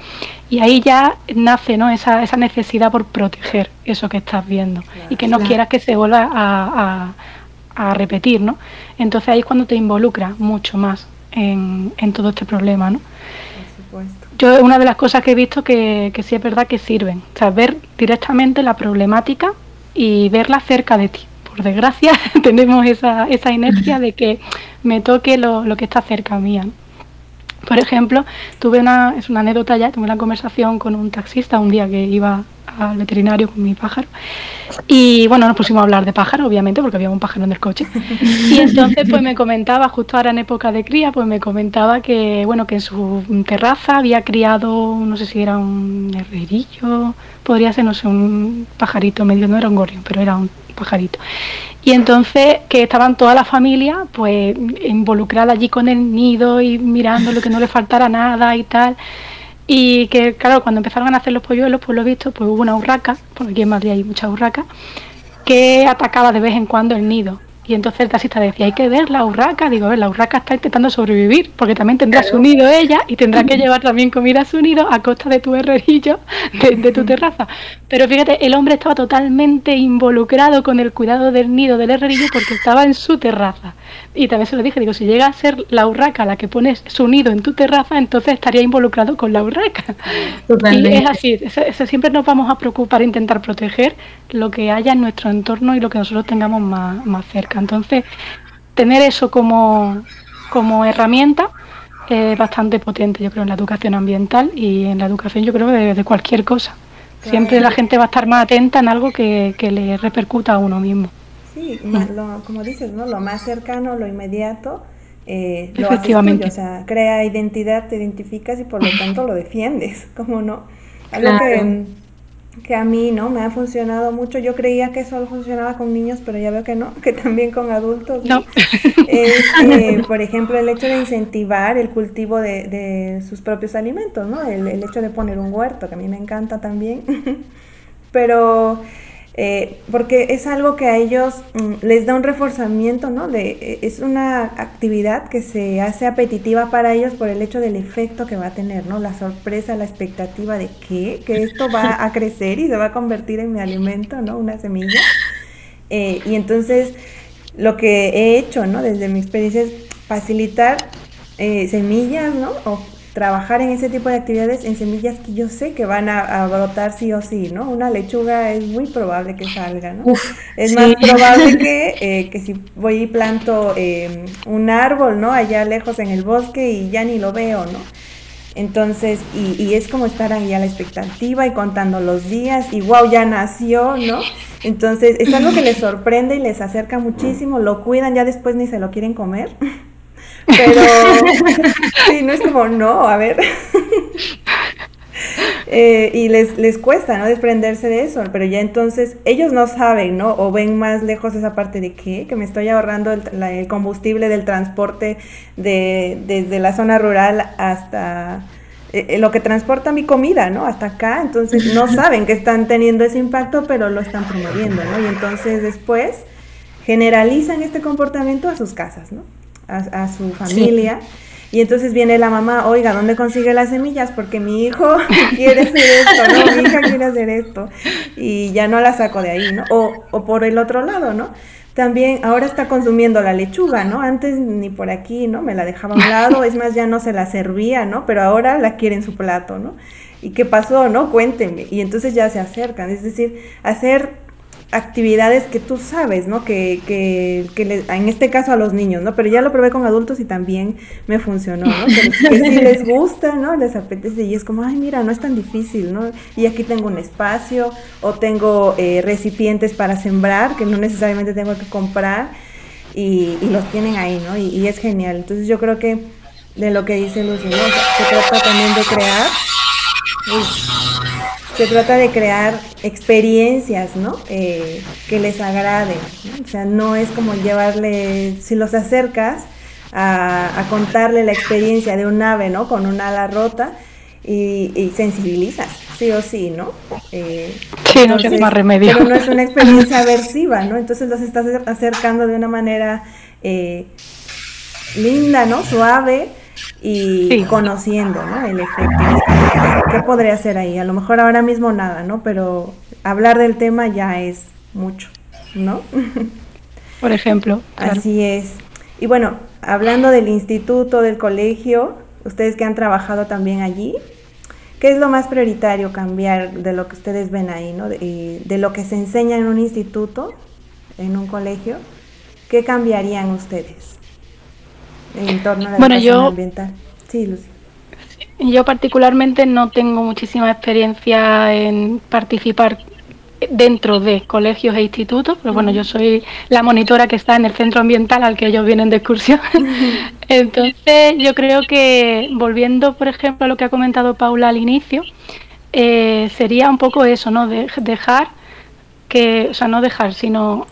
Y ahí ya nace, ¿no? Esa, esa necesidad por proteger eso que estás viendo y que no quieras que se vuelva a, a, repetir, ¿no? Entonces ahí es cuando te involucras mucho más en, en todo este problema, ¿no? Por supuesto. Yo una de las cosas que he visto que, que sí es verdad que sirven, o sea, ver directamente la problemática y verla cerca de ti por desgracia, [LAUGHS] tenemos esa, esa inercia de que me toque lo, lo que está cerca mía. Por ejemplo, tuve una, es una anécdota ya, tuve una conversación con un taxista un día que iba al veterinario con mi pájaro. Y bueno, nos pusimos a hablar de pájaro, obviamente, porque había un pájaro en el coche. [LAUGHS] Y entonces pues me comentaba, justo ahora en época de cría, pues me comentaba que bueno, que en su terraza había criado, no sé si era un herrerillo, podría ser, no sé, un pajarito medio, no era un gorrión, pero era un Y entonces que estaban toda la familia pues involucrada allí con el nido y mirándolo que no le faltara nada y tal. Y que, claro, cuando empezaron a hacer los polluelos, pues lo he visto, pues hubo una urraca, porque aquí en Madrid hay muchas urracas, que atacaba de vez en cuando el nido. Y entonces el taxista decía, hay que ver la urraca. Digo, a ver, la urraca está intentando sobrevivir, porque también tendrá su nido ella y tendrá que llevar también comida a su nido a costa de tu herrerillo, de, tu terraza. Pero fíjate, el hombre estaba totalmente involucrado con el cuidado del nido del herrerillo porque estaba en su terraza. Y también se lo dije, digo, si llega a ser la urraca la que pones su nido en tu terraza, entonces estaría involucrado con la urraca. Y es así, siempre nos vamos a preocupar, intentar proteger lo que haya en nuestro entorno y lo que nosotros tengamos más, más cerca. Entonces, tener eso como, como herramienta es bastante potente, yo creo, en la educación ambiental y en la educación, yo creo, de, de cualquier cosa. Siempre la gente va a estar más atenta en algo que, que le repercuta a uno mismo. Sí, como dices, ¿no? Lo más cercano, lo inmediato, eh, lo Efectivamente. o sea, crea identidad, te identificas y por lo tanto lo defiendes, [LAUGHS] ¿cómo no? Algo que que a mí no me ha funcionado mucho. Yo creía que solo funcionaba con niños, pero ya veo que no, [LAUGHS] que también con adultos. No. Es, eh, por ejemplo, el hecho de incentivar el cultivo de, de sus propios alimentos, ¿no? El, el, hecho de poner un huerto, que a mí me encanta también. [LAUGHS] pero eh, porque es algo que a ellos mm, les da un reforzamiento, ¿no? De, eh, es una actividad que se hace apetitiva para ellos por el hecho del efecto que va a tener, ¿no? La sorpresa, la expectativa de que, que esto va [LAUGHS] a crecer y se va a convertir en mi alimento, ¿no? Una semilla. Eh, y entonces lo que he hecho, ¿no? Desde mi experiencia es facilitar semillas, ¿no? O trabajar en ese tipo de actividades en semillas que yo sé que van a, brotar sí o sí, ¿no? Una lechuga es muy probable que salga, ¿no? es más probable [LAUGHS] que, eh, que si voy y planto eh, un árbol, ¿no? Allá lejos en el bosque y ya ni lo veo, ¿no? Entonces, y, y, es como estar ahí a la expectativa y contando los días y wow, ya nació, ¿no? Entonces, es algo que les sorprende y les acerca muchísimo, lo cuidan, ya después ni se lo quieren comer. Pero [LAUGHS] sí, no es como, no, a ver. Eh, y les, les cuesta, ¿no? Desprenderse de eso, pero ya entonces ellos no saben, ¿no? O ven más lejos esa parte de qué, que me estoy ahorrando el, combustible del transporte de, desde la zona rural hasta eh, eh, lo que transporta mi comida, ¿no? Hasta acá, entonces no [LAUGHS] saben que están teniendo ese impacto, pero lo están promoviendo, ¿no? Y entonces después generalizan este comportamiento a sus casas, ¿no? A, su familia. Y entonces viene la mamá, oiga, ¿dónde consigue las semillas? Porque mi hijo [LAUGHS] quiere hacer esto, ¿no? Mi hija quiere hacer esto. Y ya no la saco de ahí, ¿no? O, o por el otro lado, ¿no? También ahora está consumiendo la lechuga, ¿no? Antes ni por aquí, ¿no? Me la dejaba a un lado, es más, ya no se la servía, ¿no? Pero ahora la quiere en su plato, ¿no? ¿Y qué pasó, no? Cuéntenme. Y entonces ya se acercan. Es decir, hacer actividades que tú sabes, ¿no? Que, que, que en este caso a los niños, ¿no? Pero ya lo probé con adultos y también me funcionó, ¿no? Que, que sí les gusta, ¿no? Les apetece y es como, ay, mira, no es tan difícil, ¿no? Y aquí tengo un espacio o tengo eh, recipientes para sembrar que no necesariamente tengo que comprar y, y los tienen ahí, ¿no? Y, es genial. Entonces yo creo que de lo que dice Lucy, ¿no? Se trata también de crear se trata de crear experiencias, ¿no? Eh, que les agraden. O sea, no es como llevarle, si los acercas a, contarle la experiencia de un ave, ¿no? Con un ala rota y, sensibilizas, sí o sí, ¿no? Eh, sí, no tiene más remedio. Pero no es una [LAUGHS] experiencia aversiva, ¿no? Entonces los estás acercando de una manera eh, linda, ¿no? Suave y conociendo ¿no? el efecto. ¿Qué podría hacer ahí? A lo mejor ahora mismo nada, ¿no? Pero hablar del tema ya es mucho, ¿no? [LAUGHS] Por ejemplo. Así es. Y bueno, hablando del instituto, del colegio, ustedes que han trabajado también allí, ¿qué es lo más prioritario cambiar de lo que ustedes ven ahí, ¿no? De, de lo que se enseña en un instituto, en un colegio, ¿qué cambiarían ustedes? En torno a la bueno, yo, ambiental. Sí, Lucy. Yo particularmente no tengo muchísima experiencia en participar dentro de colegios e institutos, pero bueno, yo soy la monitora que está en el centro ambiental al que ellos vienen de excursión. [LAUGHS] Entonces, yo creo que volviendo, por ejemplo, a lo que ha comentado Paula al inicio, eh, sería un poco eso, ¿no? De, dejar que, o sea, no dejar, sino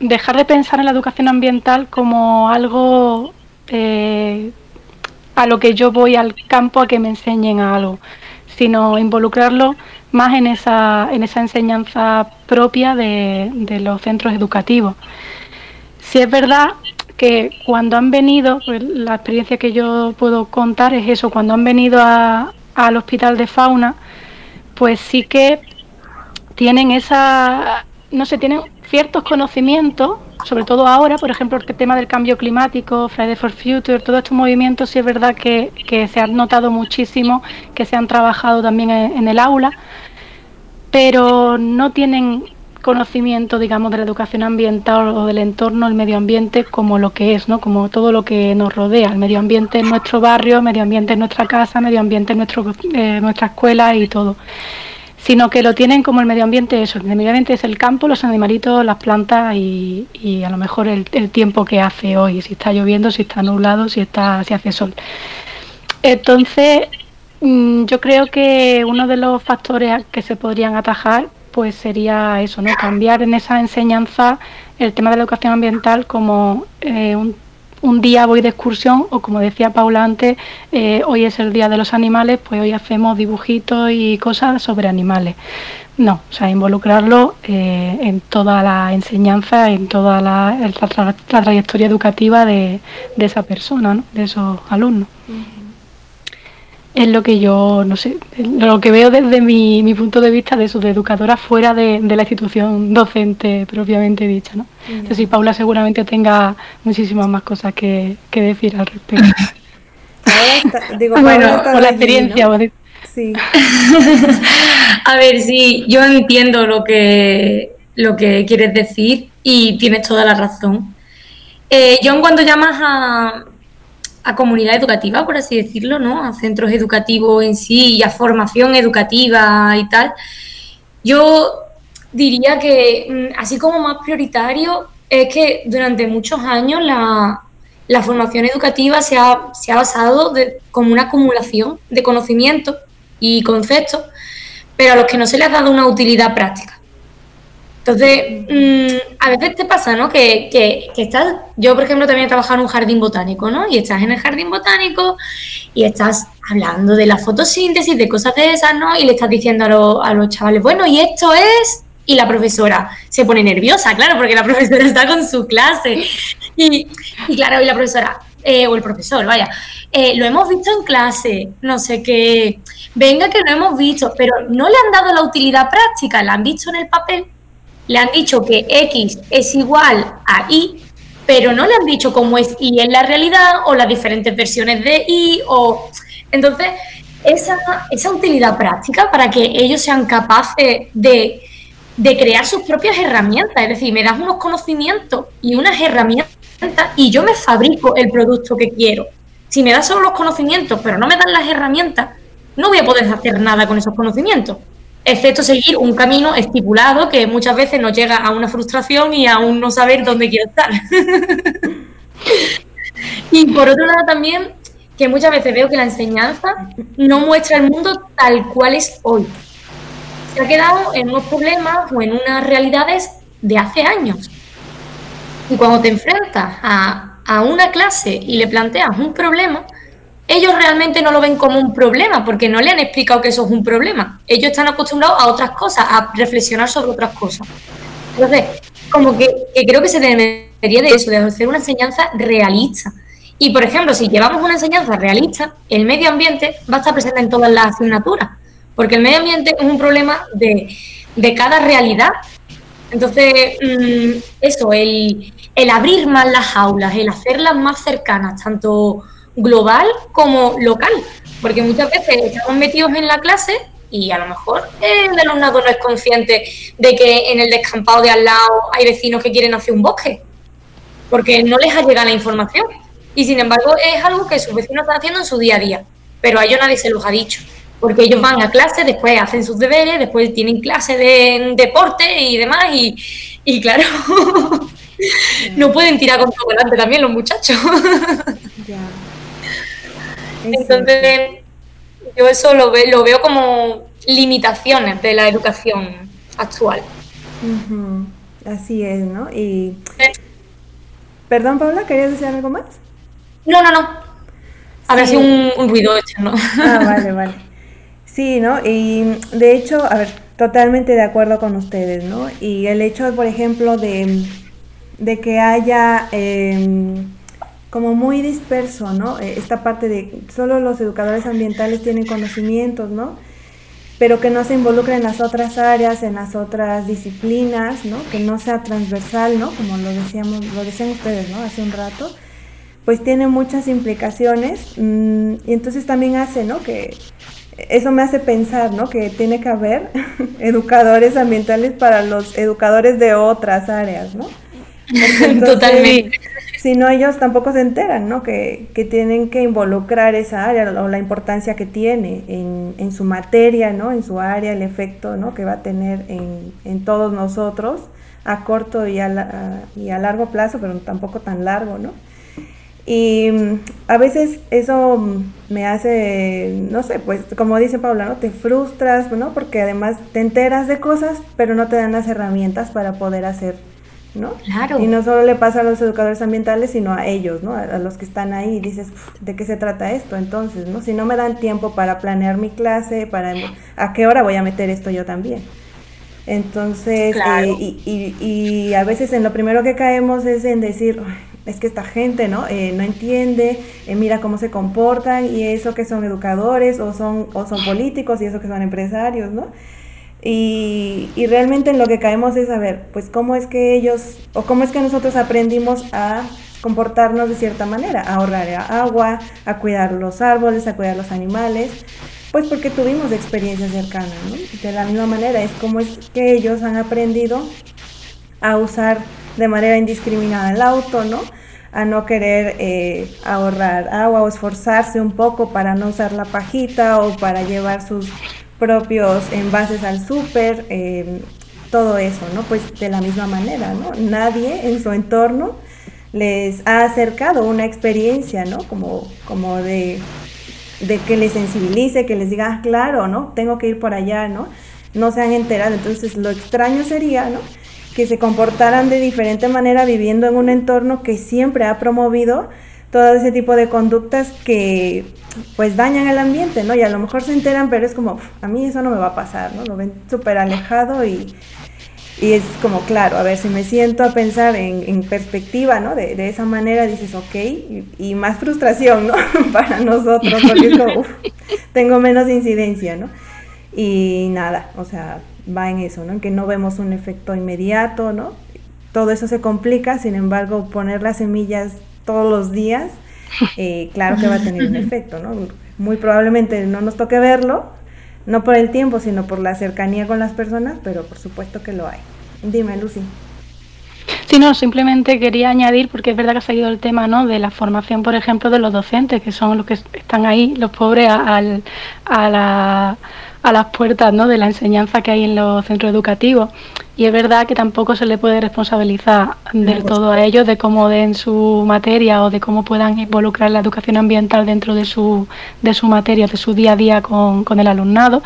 dejar de pensar en la educación ambiental como algo eh, a lo que yo voy al campo a que me enseñen algo, sino involucrarlo más en esa, en esa enseñanza propia de, los centros educativos. Si es verdad que cuando han venido, pues la experiencia que yo puedo contar es eso, cuando han venido al hospital de fauna, pues sí que tienen esa, no sé, tienen ciertos conocimientos sobre todo ahora, por ejemplo, el tema del cambio climático, Friday for Future, todos estos movimientos, sí es verdad que, se han notado muchísimo, que se han trabajado también en, el aula, pero no tienen conocimiento, digamos, de la educación ambiental o del entorno, el medio ambiente, como lo que es, ¿no? Como todo lo que nos rodea. El medio ambiente en nuestro barrio, el medio ambiente en nuestra casa, el medio ambiente en nuestro, eh, nuestra escuela y todo sino que lo tienen como el medio ambiente, eso, el medio ambiente es el campo, los animalitos, las plantas y, a lo mejor el, tiempo que hace hoy, si está lloviendo, si está nublado, si, está, si hace sol. Entonces, mm, yo creo que uno de los factores que se podrían atajar pues sería eso, ¿no? Cambiar en esa enseñanza el tema de la educación ambiental como eh, un un día voy de excursión o como decía Paula antes, eh, hoy es el Día de los Animales, pues hoy hacemos dibujitos y cosas sobre animales. No, o sea, involucrarlo eh, en toda la enseñanza, en toda la, trayectoria educativa de, esa persona, ¿no? de esos alumnos es lo que yo, no sé, lo que veo desde mi, mi punto de vista de sus educadoras fuera de, la institución docente propiamente dicha, ¿no? Entonces, sí, Paula seguramente tenga muchísimas más cosas que, decir al respecto. [LAUGHS] digo, bueno, por la experiencia. Sí. [LAUGHS] A ver, sí, yo entiendo lo que, lo que quieres decir y tienes toda la razón. Eh, yo en cuanto llamas a, a comunidad educativa, por así decirlo, ¿no? A centros educativos en sí y a formación educativa y tal. Yo diría que, mm, así como más prioritario, es que durante muchos años la, formación educativa se ha, se ha basado como una acumulación de conocimientos y conceptos, pero a los que no se les ha dado una utilidad práctica. Entonces, mm, a veces te pasa, ¿no? Que, que, estás, yo por ejemplo también he trabajado en un jardín botánico, ¿no? Y estás en el jardín botánico y estás hablando de la fotosíntesis, de cosas de esas, ¿no? Y le estás diciendo a, los chavales, bueno, y esto es... Y la profesora se pone nerviosa, claro, porque la [LAUGHS] profesora está con su clase. Y, claro, y la profesora, eh, o el profesor, vaya, eh, lo hemos visto en clase, no sé qué, venga que lo hemos visto, pero no le han dado la utilidad práctica, la han visto en el papel le han dicho que X es igual a Y, pero no le han dicho cómo es Y en la realidad o las diferentes versiones de Y o... Entonces, esa, esa utilidad práctica para que ellos sean capaces de, de crear sus propias herramientas. Es decir, me das unos conocimientos y unas herramientas y yo me fabrico el producto que quiero. Si me das solo los conocimientos, pero no me dan las herramientas, no voy a poder hacer nada con esos conocimientos, excepto seguir un camino estipulado que muchas veces nos llega a una frustración y a un no saber dónde quiero estar. [LAUGHS] y por otro lado también, que muchas veces veo que la enseñanza no muestra el mundo tal cual es hoy. Se ha quedado en unos problemas o en unas realidades de hace años. Y cuando te enfrentas a, a una clase y le planteas un problema, ellos realmente no lo ven como un problema, porque no le han explicado que eso es un problema. Ellos están acostumbrados a otras cosas, a reflexionar sobre otras cosas. Entonces, como que, creo que se debería de eso, de hacer una enseñanza realista. Y, por ejemplo, si llevamos una enseñanza realista, el medio ambiente va a estar presente en todas las asignaturas, porque el medio ambiente es un problema de, de cada realidad. Entonces, mm, eso, el, el abrir más las aulas, el hacerlas más cercanas, tanto global como local, porque muchas veces estamos metidos en la clase y a lo mejor el alumnado no es consciente de que en el descampado de al lado hay vecinos que quieren hacer un bosque, porque no les ha llegado la información. Y sin embargo es algo que sus vecinos están haciendo en su día a día, pero a ellos nadie se los ha dicho, porque ellos van a clase, después hacen sus deberes, después tienen clase de deporte y demás, y, y claro, [LAUGHS] no pueden tirar con todo delante también los muchachos. Entonces, yo eso lo, lo veo como limitaciones de la educación actual. Así es, ¿no? Y... Perdón, Paula, ¿querías decir algo más? No, no, no. Habrá sido un, ruido hecho, ¿no? Ah, vale, vale. Sí, ¿no? Y de hecho, a ver, totalmente de acuerdo con ustedes, ¿no? Y el hecho, por ejemplo, de, de que haya... Eh, como muy disperso, ¿no? Eh, esta parte de solo los educadores ambientales tienen conocimientos, ¿no? Pero que no se involucren en las otras áreas, en las otras disciplinas, ¿no? Que no sea transversal, ¿no? Como lo decíamos, lo decían ustedes, ¿no? Hace un rato, pues tiene muchas implicaciones mm, y entonces también hace, ¿no? Que eso me hace pensar, ¿no? Que tiene que haber [LAUGHS] educadores ambientales para los educadores de otras áreas, ¿no? [LAUGHS] Totalmente si no ellos tampoco se enteran, ¿no? Que, tienen que involucrar esa área o la importancia que tiene en, su materia, ¿no? En su área, el efecto, ¿no? Que va a tener en, todos nosotros a corto y a, y a largo plazo, pero tampoco tan largo, ¿no? Y mm, a veces eso me hace, no sé, pues como dice Paula, ¿no? Te frustras, ¿no? Porque además te enteras de cosas, pero no te dan las herramientas para poder hacer ¿no? Claro. Y no solo le pasa a los educadores ambientales, sino a ellos, ¿no? A, los que están ahí y dices, ¿de qué se trata esto? Entonces, ¿no? Si no me dan tiempo para planear mi clase, para a qué hora voy a meter esto yo también. Entonces, eh, y, y, a veces en lo primero que caemos es en decir, es que esta gente, ¿no? Eh, no entiende, eh, mira cómo se comportan y eso que son educadores o son, o son políticos y eso que son empresarios, ¿no? Y, y, realmente en lo que caemos es saber, pues cómo es que ellos, o cómo es que nosotros aprendimos a comportarnos de cierta manera, a ahorrar agua, a cuidar los árboles, a cuidar los animales, pues porque tuvimos experiencias cercanas, ¿no? De la misma manera, es como es que ellos han aprendido a usar de manera indiscriminada el auto, ¿no? A no querer eh, ahorrar agua o esforzarse un poco para no usar la pajita o para llevar sus propios envases al súper, em, todo eso, ¿no? Pues de la misma manera, ¿no? Nadie en su entorno les ha acercado una experiencia, ¿no? Como, como de, de que les sensibilice, que les diga, ah, claro, ¿no? Tengo que ir por allá, ¿no? No se han enterado. Entonces, lo extraño sería, ¿no? Que se comportaran de diferente manera viviendo en un entorno que siempre ha promovido todo ese tipo de conductas que pues dañan el ambiente, ¿no? Y a lo mejor se enteran, pero es como, a mí eso no me va a pasar, ¿no? Lo ven súper alejado y, y, es como, claro, a ver, si me siento a pensar en, perspectiva, ¿no? De, esa manera dices, ok, y, más frustración, ¿no? [LAUGHS] Para nosotros, porque es como, tengo menos incidencia, ¿no? Y nada, o sea, va en eso, ¿no? En que no vemos un efecto inmediato, ¿no? Todo eso se complica, sin embargo, poner las semillas todos los días, eh, claro que va a tener un efecto, ¿no? Muy probablemente no nos toque verlo, no por el tiempo, sino por la cercanía con las personas, pero por supuesto que lo hay. Dime, Lucy. Sí, no, simplemente quería añadir, porque es verdad que ha salido el tema ¿no? de la formación, por ejemplo, de los docentes, que son los que están ahí, los pobres, al, a, la, a las puertas ¿no? de la enseñanza que hay en los centros educativos. Y es verdad que tampoco se le puede responsabilizar del todo a ellos de cómo den su materia o de cómo puedan involucrar la educación ambiental dentro de su, de su materia, de su día a día con, con el alumnado,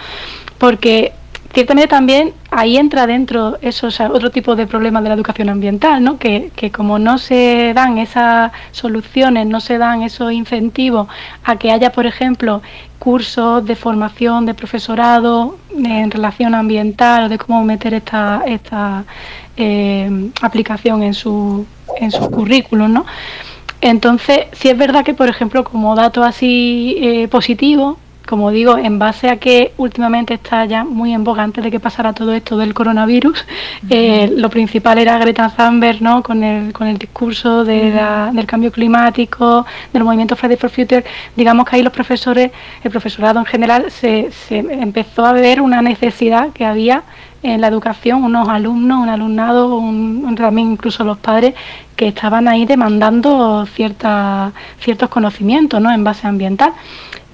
porque ciertamente también ahí entra dentro esos otro tipo de problemas de la educación ambiental, ¿no? Que, que, como no se dan esas soluciones, no se dan esos incentivos a que haya, por ejemplo, cursos de formación de profesorado en relación ambiental o de cómo meter esta, esta eh, aplicación en su, en sus currículos, ¿no? Entonces, si es verdad que, por ejemplo, como dato así eh, positivo, como digo, en base a que últimamente está ya muy en boga antes de que pasara todo esto del coronavirus, eh, lo principal era Greta Thunberg, ¿no? Con el, con el discurso de del cambio climático, del movimiento Friday for Future, digamos que ahí los profesores, el profesorado en general, se, se empezó a ver una necesidad que había en la educación, unos alumnos, un alumnado, un, también incluso los padres que estaban ahí demandando cierta, ciertos conocimientos ¿no? en base ambiental.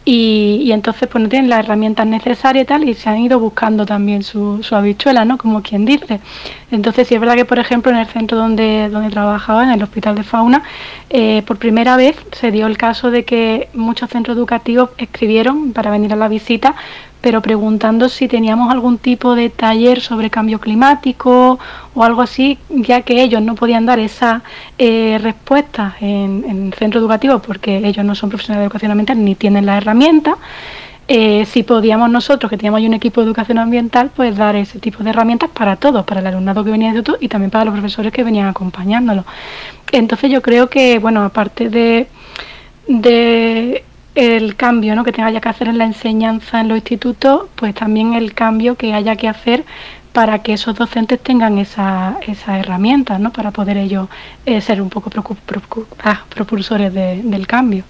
Y, entonces pues no tienen las herramientas necesarias y tal y se han ido buscando también su, su habichuela, ¿no? Como quien dice. Entonces sí es verdad que por ejemplo en el centro donde, donde trabajaba, en el Hospital de Fauna, eh, por primera vez se dio el caso de que muchos centros educativos escribieron para venir a la visita pero preguntando si teníamos algún tipo de taller sobre cambio climático o algo así, ya que ellos no podían dar esa eh, respuesta en, el centro educativo porque ellos no son profesionales de educación ambiental ni tienen la herramienta. Eh, si podíamos nosotros, que teníamos un equipo de educación ambiental, pues dar ese tipo de herramientas para todos, para el alumnado que venía de todo y también para los profesores que venían acompañándolo. Entonces yo creo que, bueno, aparte de el cambio ¿no? que tenga que hacer en la enseñanza en los institutos, pues también el cambio que haya que hacer para que esos docentes tengan esa, esa herramientas ¿no? para poder ellos eh, ser un poco ah, propulsores del cambio.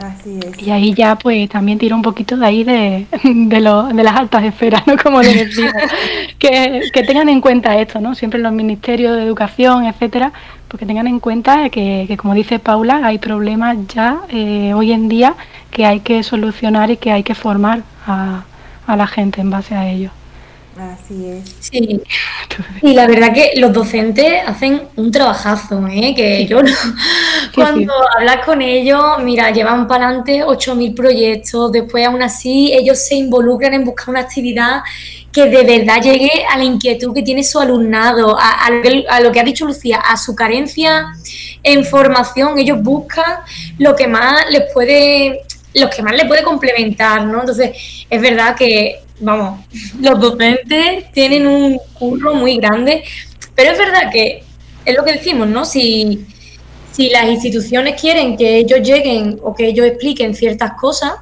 Así es. Y ahí ya pues también tiro un poquito de ahí de, [LAUGHS] de, lo, de las altas esferas, ¿no? Como les decía, [LAUGHS] que, que tengan en cuenta esto, ¿no? Siempre los ministerios de educación, etcétera, porque tengan en cuenta que, que como dice Paula, hay problemas ya eh, hoy en día que hay que solucionar y que hay que formar a, a la gente en base a ello. Así es. Sí. Y la verdad que los docentes hacen un trabajazo, ¿eh? Que yo [LAUGHS] cuando hablas con ellos, mira, llevan para adelante 8.000 proyectos, después aún así ellos se involucran en buscar una actividad que de verdad llegue a la inquietud que tiene su alumnado, a, a, lo que ha dicho Lucía, a su carencia en formación, ellos buscan lo que más les puede, los que más les puede complementar, ¿no? Entonces, es verdad que vamos, los docentes tienen un curro muy grande, pero es verdad que es lo que decimos, ¿no? Si, si las instituciones quieren que ellos lleguen o que ellos expliquen ciertas cosas,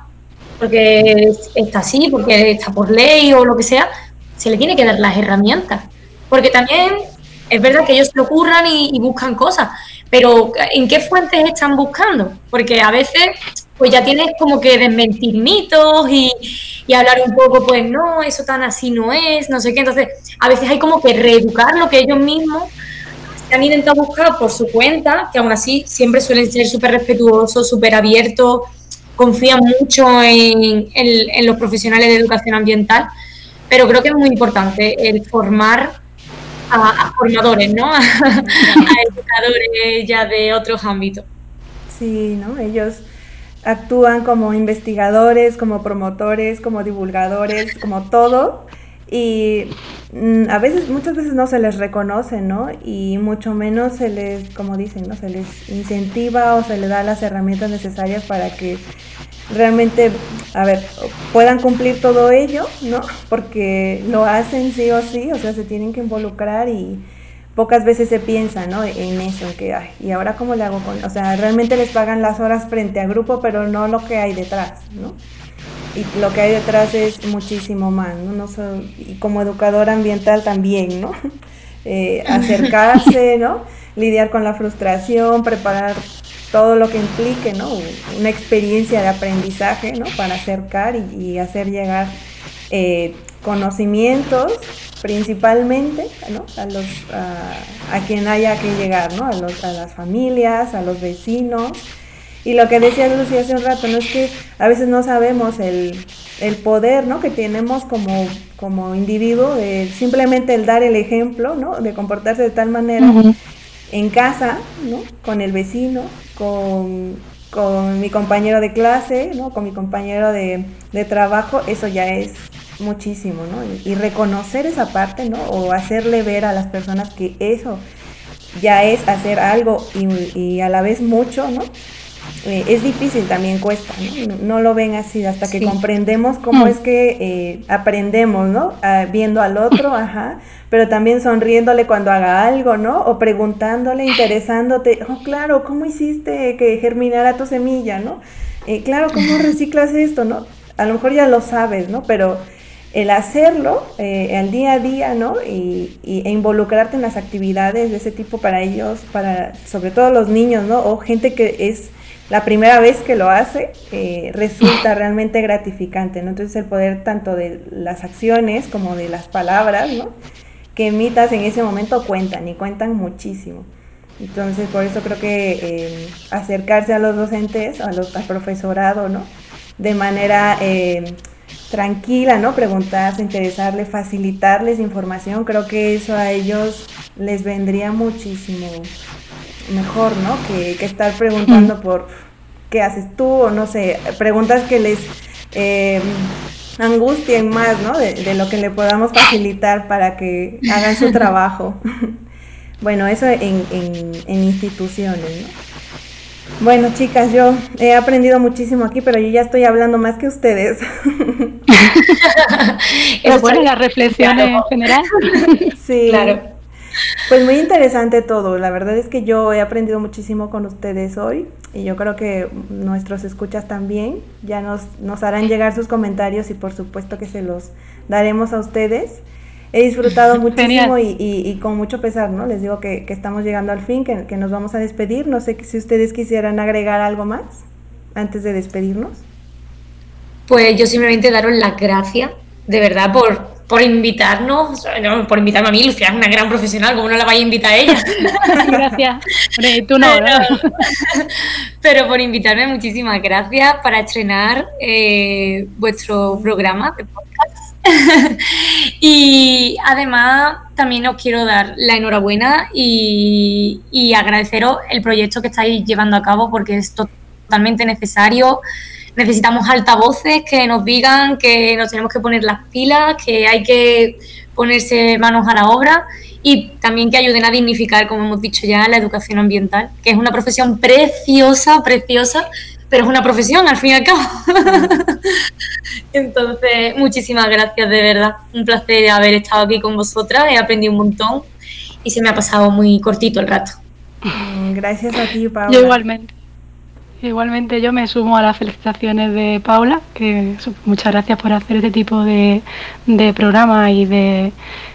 porque está así, porque está por ley o lo que sea, se le tiene que dar las herramientas. Porque también es verdad que ellos lo curran y, y buscan cosas, pero ¿en qué fuentes están buscando? Porque a veces pues ya tienes como que desmentir mitos y, y, hablar un poco, pues no, eso tan así no es, no sé qué. Entonces, a veces hay como que reeducar lo que ellos mismos se han intentado buscar por su cuenta, que aún así siempre suelen ser súper respetuosos, súper abiertos, confían mucho en, en, los profesionales de educación ambiental, pero creo que es muy importante el formar a, formadores, ¿no? [LAUGHS] a educadores ya de otros ámbitos. Sí, ¿no? Ellos actúan como investigadores, como promotores, como divulgadores, como todo. Y mm, a veces, muchas veces no se les reconoce, ¿no? Y mucho menos se les, como dicen, ¿no? Se les incentiva o se les da las herramientas necesarias para que realmente, a ver, puedan cumplir todo ello, ¿no? Porque lo hacen sí o sí, o sea, se tienen que involucrar y, pocas veces se piensa, ¿no? En eso, que, ay, ¿y ahora cómo le hago con...? O sea, realmente les pagan las horas frente a grupo, pero no lo que hay detrás, ¿no? Y lo que hay detrás es muchísimo más, ¿no? no y como educador ambiental también, ¿no? [LAUGHS] Eh, acercarse, ¿no? Lidiar con la frustración, preparar todo lo que implique, ¿no? Una experiencia de aprendizaje, ¿no? Para acercar y, hacer llegar eh, conocimientos principalmente ¿no? a, los, a, quien haya que llegar, ¿no? a, los, a las familias, a los vecinos. Y lo que decía Lucía hace un rato, ¿no? es que a veces no sabemos el, el poder ¿no? que tenemos como, como individuo, de simplemente el dar el ejemplo, ¿no? de comportarse de tal manera en casa, ¿no? con el vecino, con, con, mi compañero de clase, ¿no? con mi compañero de, de trabajo, eso ya es muchísimo, ¿no? Y, reconocer esa parte, ¿no? O hacerle ver a las personas que eso ya es hacer algo y, y a la vez mucho, ¿no? Eh, es difícil, también cuesta, ¿no? no lo ven así hasta que comprendemos cómo mm. es que eh, aprendemos, ¿no? viendo al otro, [LAUGHS] ajá, pero también sonriéndole cuando haga algo, ¿no? O preguntándole, interesándote, oh, claro, ¿cómo hiciste que germinara tu semilla, ¿no? Eh, claro, ¿cómo reciclas esto, ¿no? A lo mejor ya lo sabes, ¿no? Pero el hacerlo eh, al día a día, ¿no? Y, e involucrarte en las actividades de ese tipo para ellos, para sobre todo los niños, ¿no? O gente que es la primera vez que lo hace, eh, resulta realmente gratificante, ¿no? Entonces el poder tanto de las acciones como de las palabras. Que emitas en ese momento cuentan y cuentan muchísimo. Entonces por eso creo que eh, acercarse a los docentes, a los, al profesorado, ¿no? De manera tranquila, ¿no? Preguntarse, interesarle, facilitarles información, creo que eso a ellos les vendría muchísimo mejor, ¿no? Que, estar preguntando por qué haces tú o no sé, preguntas que les eh, angustien más, ¿no? De, de, lo que le podamos facilitar para que hagan su [LAUGHS] trabajo. [LAUGHS] bueno, eso en, en, en instituciones, ¿no? Bueno, chicas, yo he aprendido muchísimo aquí, pero yo ya estoy hablando más que ustedes. [LAUGHS] es bueno la reflexión en general. sí. Claro. Pues muy interesante todo. La verdad es que yo he aprendido muchísimo con ustedes hoy y yo creo que nuestros escuchas también ya nos, nos harán llegar sus comentarios y por supuesto que se los daremos a ustedes he disfrutado [LAUGHS] muchísimo y, con mucho pesar, ¿no? Les digo que, estamos llegando al fin, que, nos vamos a despedir. No sé si ustedes quisieran agregar algo más antes de despedirnos. Pues yo simplemente daros las gracias, de verdad, por, por invitarnos, por invitarme a mí, Lucía es una gran profesional, ¿cómo no la vais a invitar a ella? [LAUGHS] gracias. tú no, pero, [LAUGHS] pero, por invitarme, muchísimas gracias para estrenar eh, vuestro programa de podcast [LAUGHS] y además también os quiero dar la enhorabuena y, agradeceros el proyecto que estáis llevando a cabo porque es totalmente necesario. Necesitamos altavoces que nos digan que nos tenemos que poner las pilas, que hay que ponerse manos a la obra y también que ayuden a dignificar, como hemos dicho ya, la educación ambiental, que es una profesión preciosa, preciosa, pero es una profesión al fin y al cabo. [LAUGHS] Entonces, muchísimas gracias de verdad. Un placer haber estado aquí con vosotras, he aprendido un montón y se me ha pasado muy cortito el rato. Gracias a ti, Paula. Yo igualmente. Igualmente yo me sumo a las felicitaciones de Paula, que muchas gracias por hacer este tipo de, de programa y de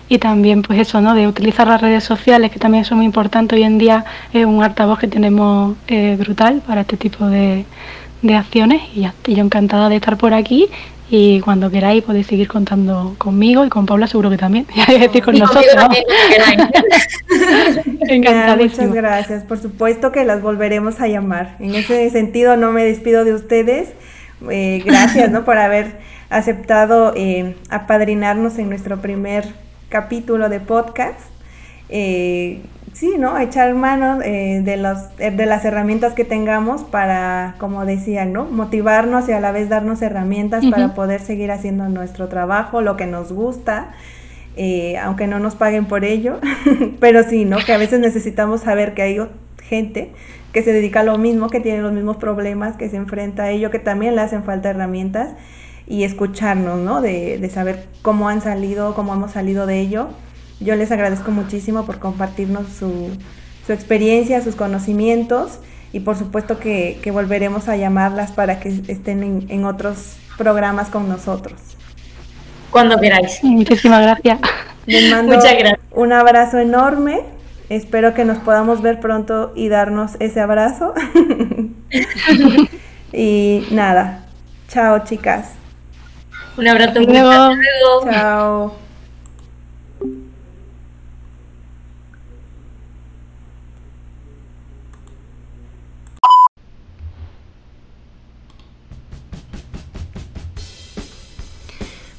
y también pues eso, ¿no? De utilizar las redes sociales, que también son muy importantes hoy en día, es un altavoz que tenemos eh, brutal para este tipo de, de acciones y estoy yo encantada de estar por aquí y cuando queráis podéis seguir contando conmigo y con Paula seguro que también. [LAUGHS] Y con nosotros. [LAUGHS] Muchas gracias. Por supuesto que las volveremos a llamar. En ese sentido no me despido de ustedes. Eh, gracias ¿no? [LAUGHS] por haber aceptado eh, apadrinarnos en nuestro primer capítulo de podcast. Eh, sí, ¿no? Echar mano eh, de, los, eh, de las herramientas que tengamos para, como decía, ¿no? Motivarnos y a la vez darnos herramientas para poder seguir haciendo nuestro trabajo, lo que nos gusta, aunque no nos paguen por ello, [LAUGHS] pero sí, ¿no? Que a veces necesitamos saber que hay gente que se dedica a lo mismo, que tiene los mismos problemas, que se enfrenta a ello, que también le hacen falta herramientas y escucharnos, ¿no? De, de, saber cómo han salido, cómo hemos salido de ello. Yo les agradezco muchísimo por compartirnos su, su experiencia, sus conocimientos y por supuesto que, que volveremos a llamarlas para que estén en, en, otros programas con nosotros. Cuando queráis. Muchísimas gracias. Les mando un abrazo enorme. Espero que nos podamos ver pronto y darnos ese abrazo. [LAUGHS] y nada, chao chicas. Un abrazo. Hasta luego. Hasta luego. Chao.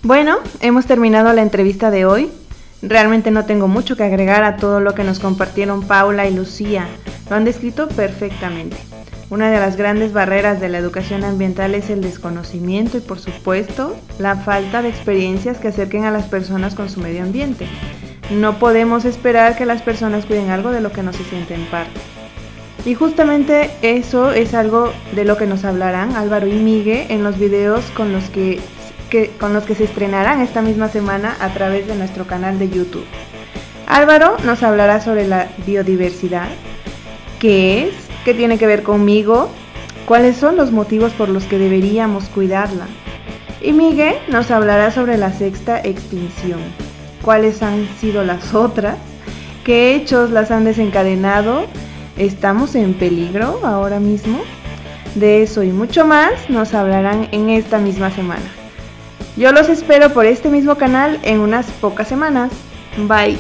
Bueno, hemos terminado la entrevista de hoy. Realmente no tengo mucho que agregar a todo lo que nos compartieron Paula y Lucía. Lo han descrito perfectamente. Una de las grandes barreras de la educación ambiental es el desconocimiento y por supuesto la falta de experiencias que acerquen a las personas con su medio ambiente. No podemos esperar que las personas cuiden algo de lo que no se sienten parte. Y justamente eso es algo de lo que nos hablarán Álvaro y Migue en los videos con los que, con los que se estrenarán esta misma semana a través de nuestro canal de YouTube. Álvaro nos hablará sobre la biodiversidad, qué es, qué tiene que ver conmigo, cuáles son los motivos por los que deberíamos cuidarla. Y Miguel nos hablará sobre la sexta extinción, cuáles han sido las otras, qué hechos las han desencadenado, estamos en peligro ahora mismo. De eso y mucho más nos hablarán en esta misma semana. Yo los espero por este mismo canal en unas pocas semanas. Bye.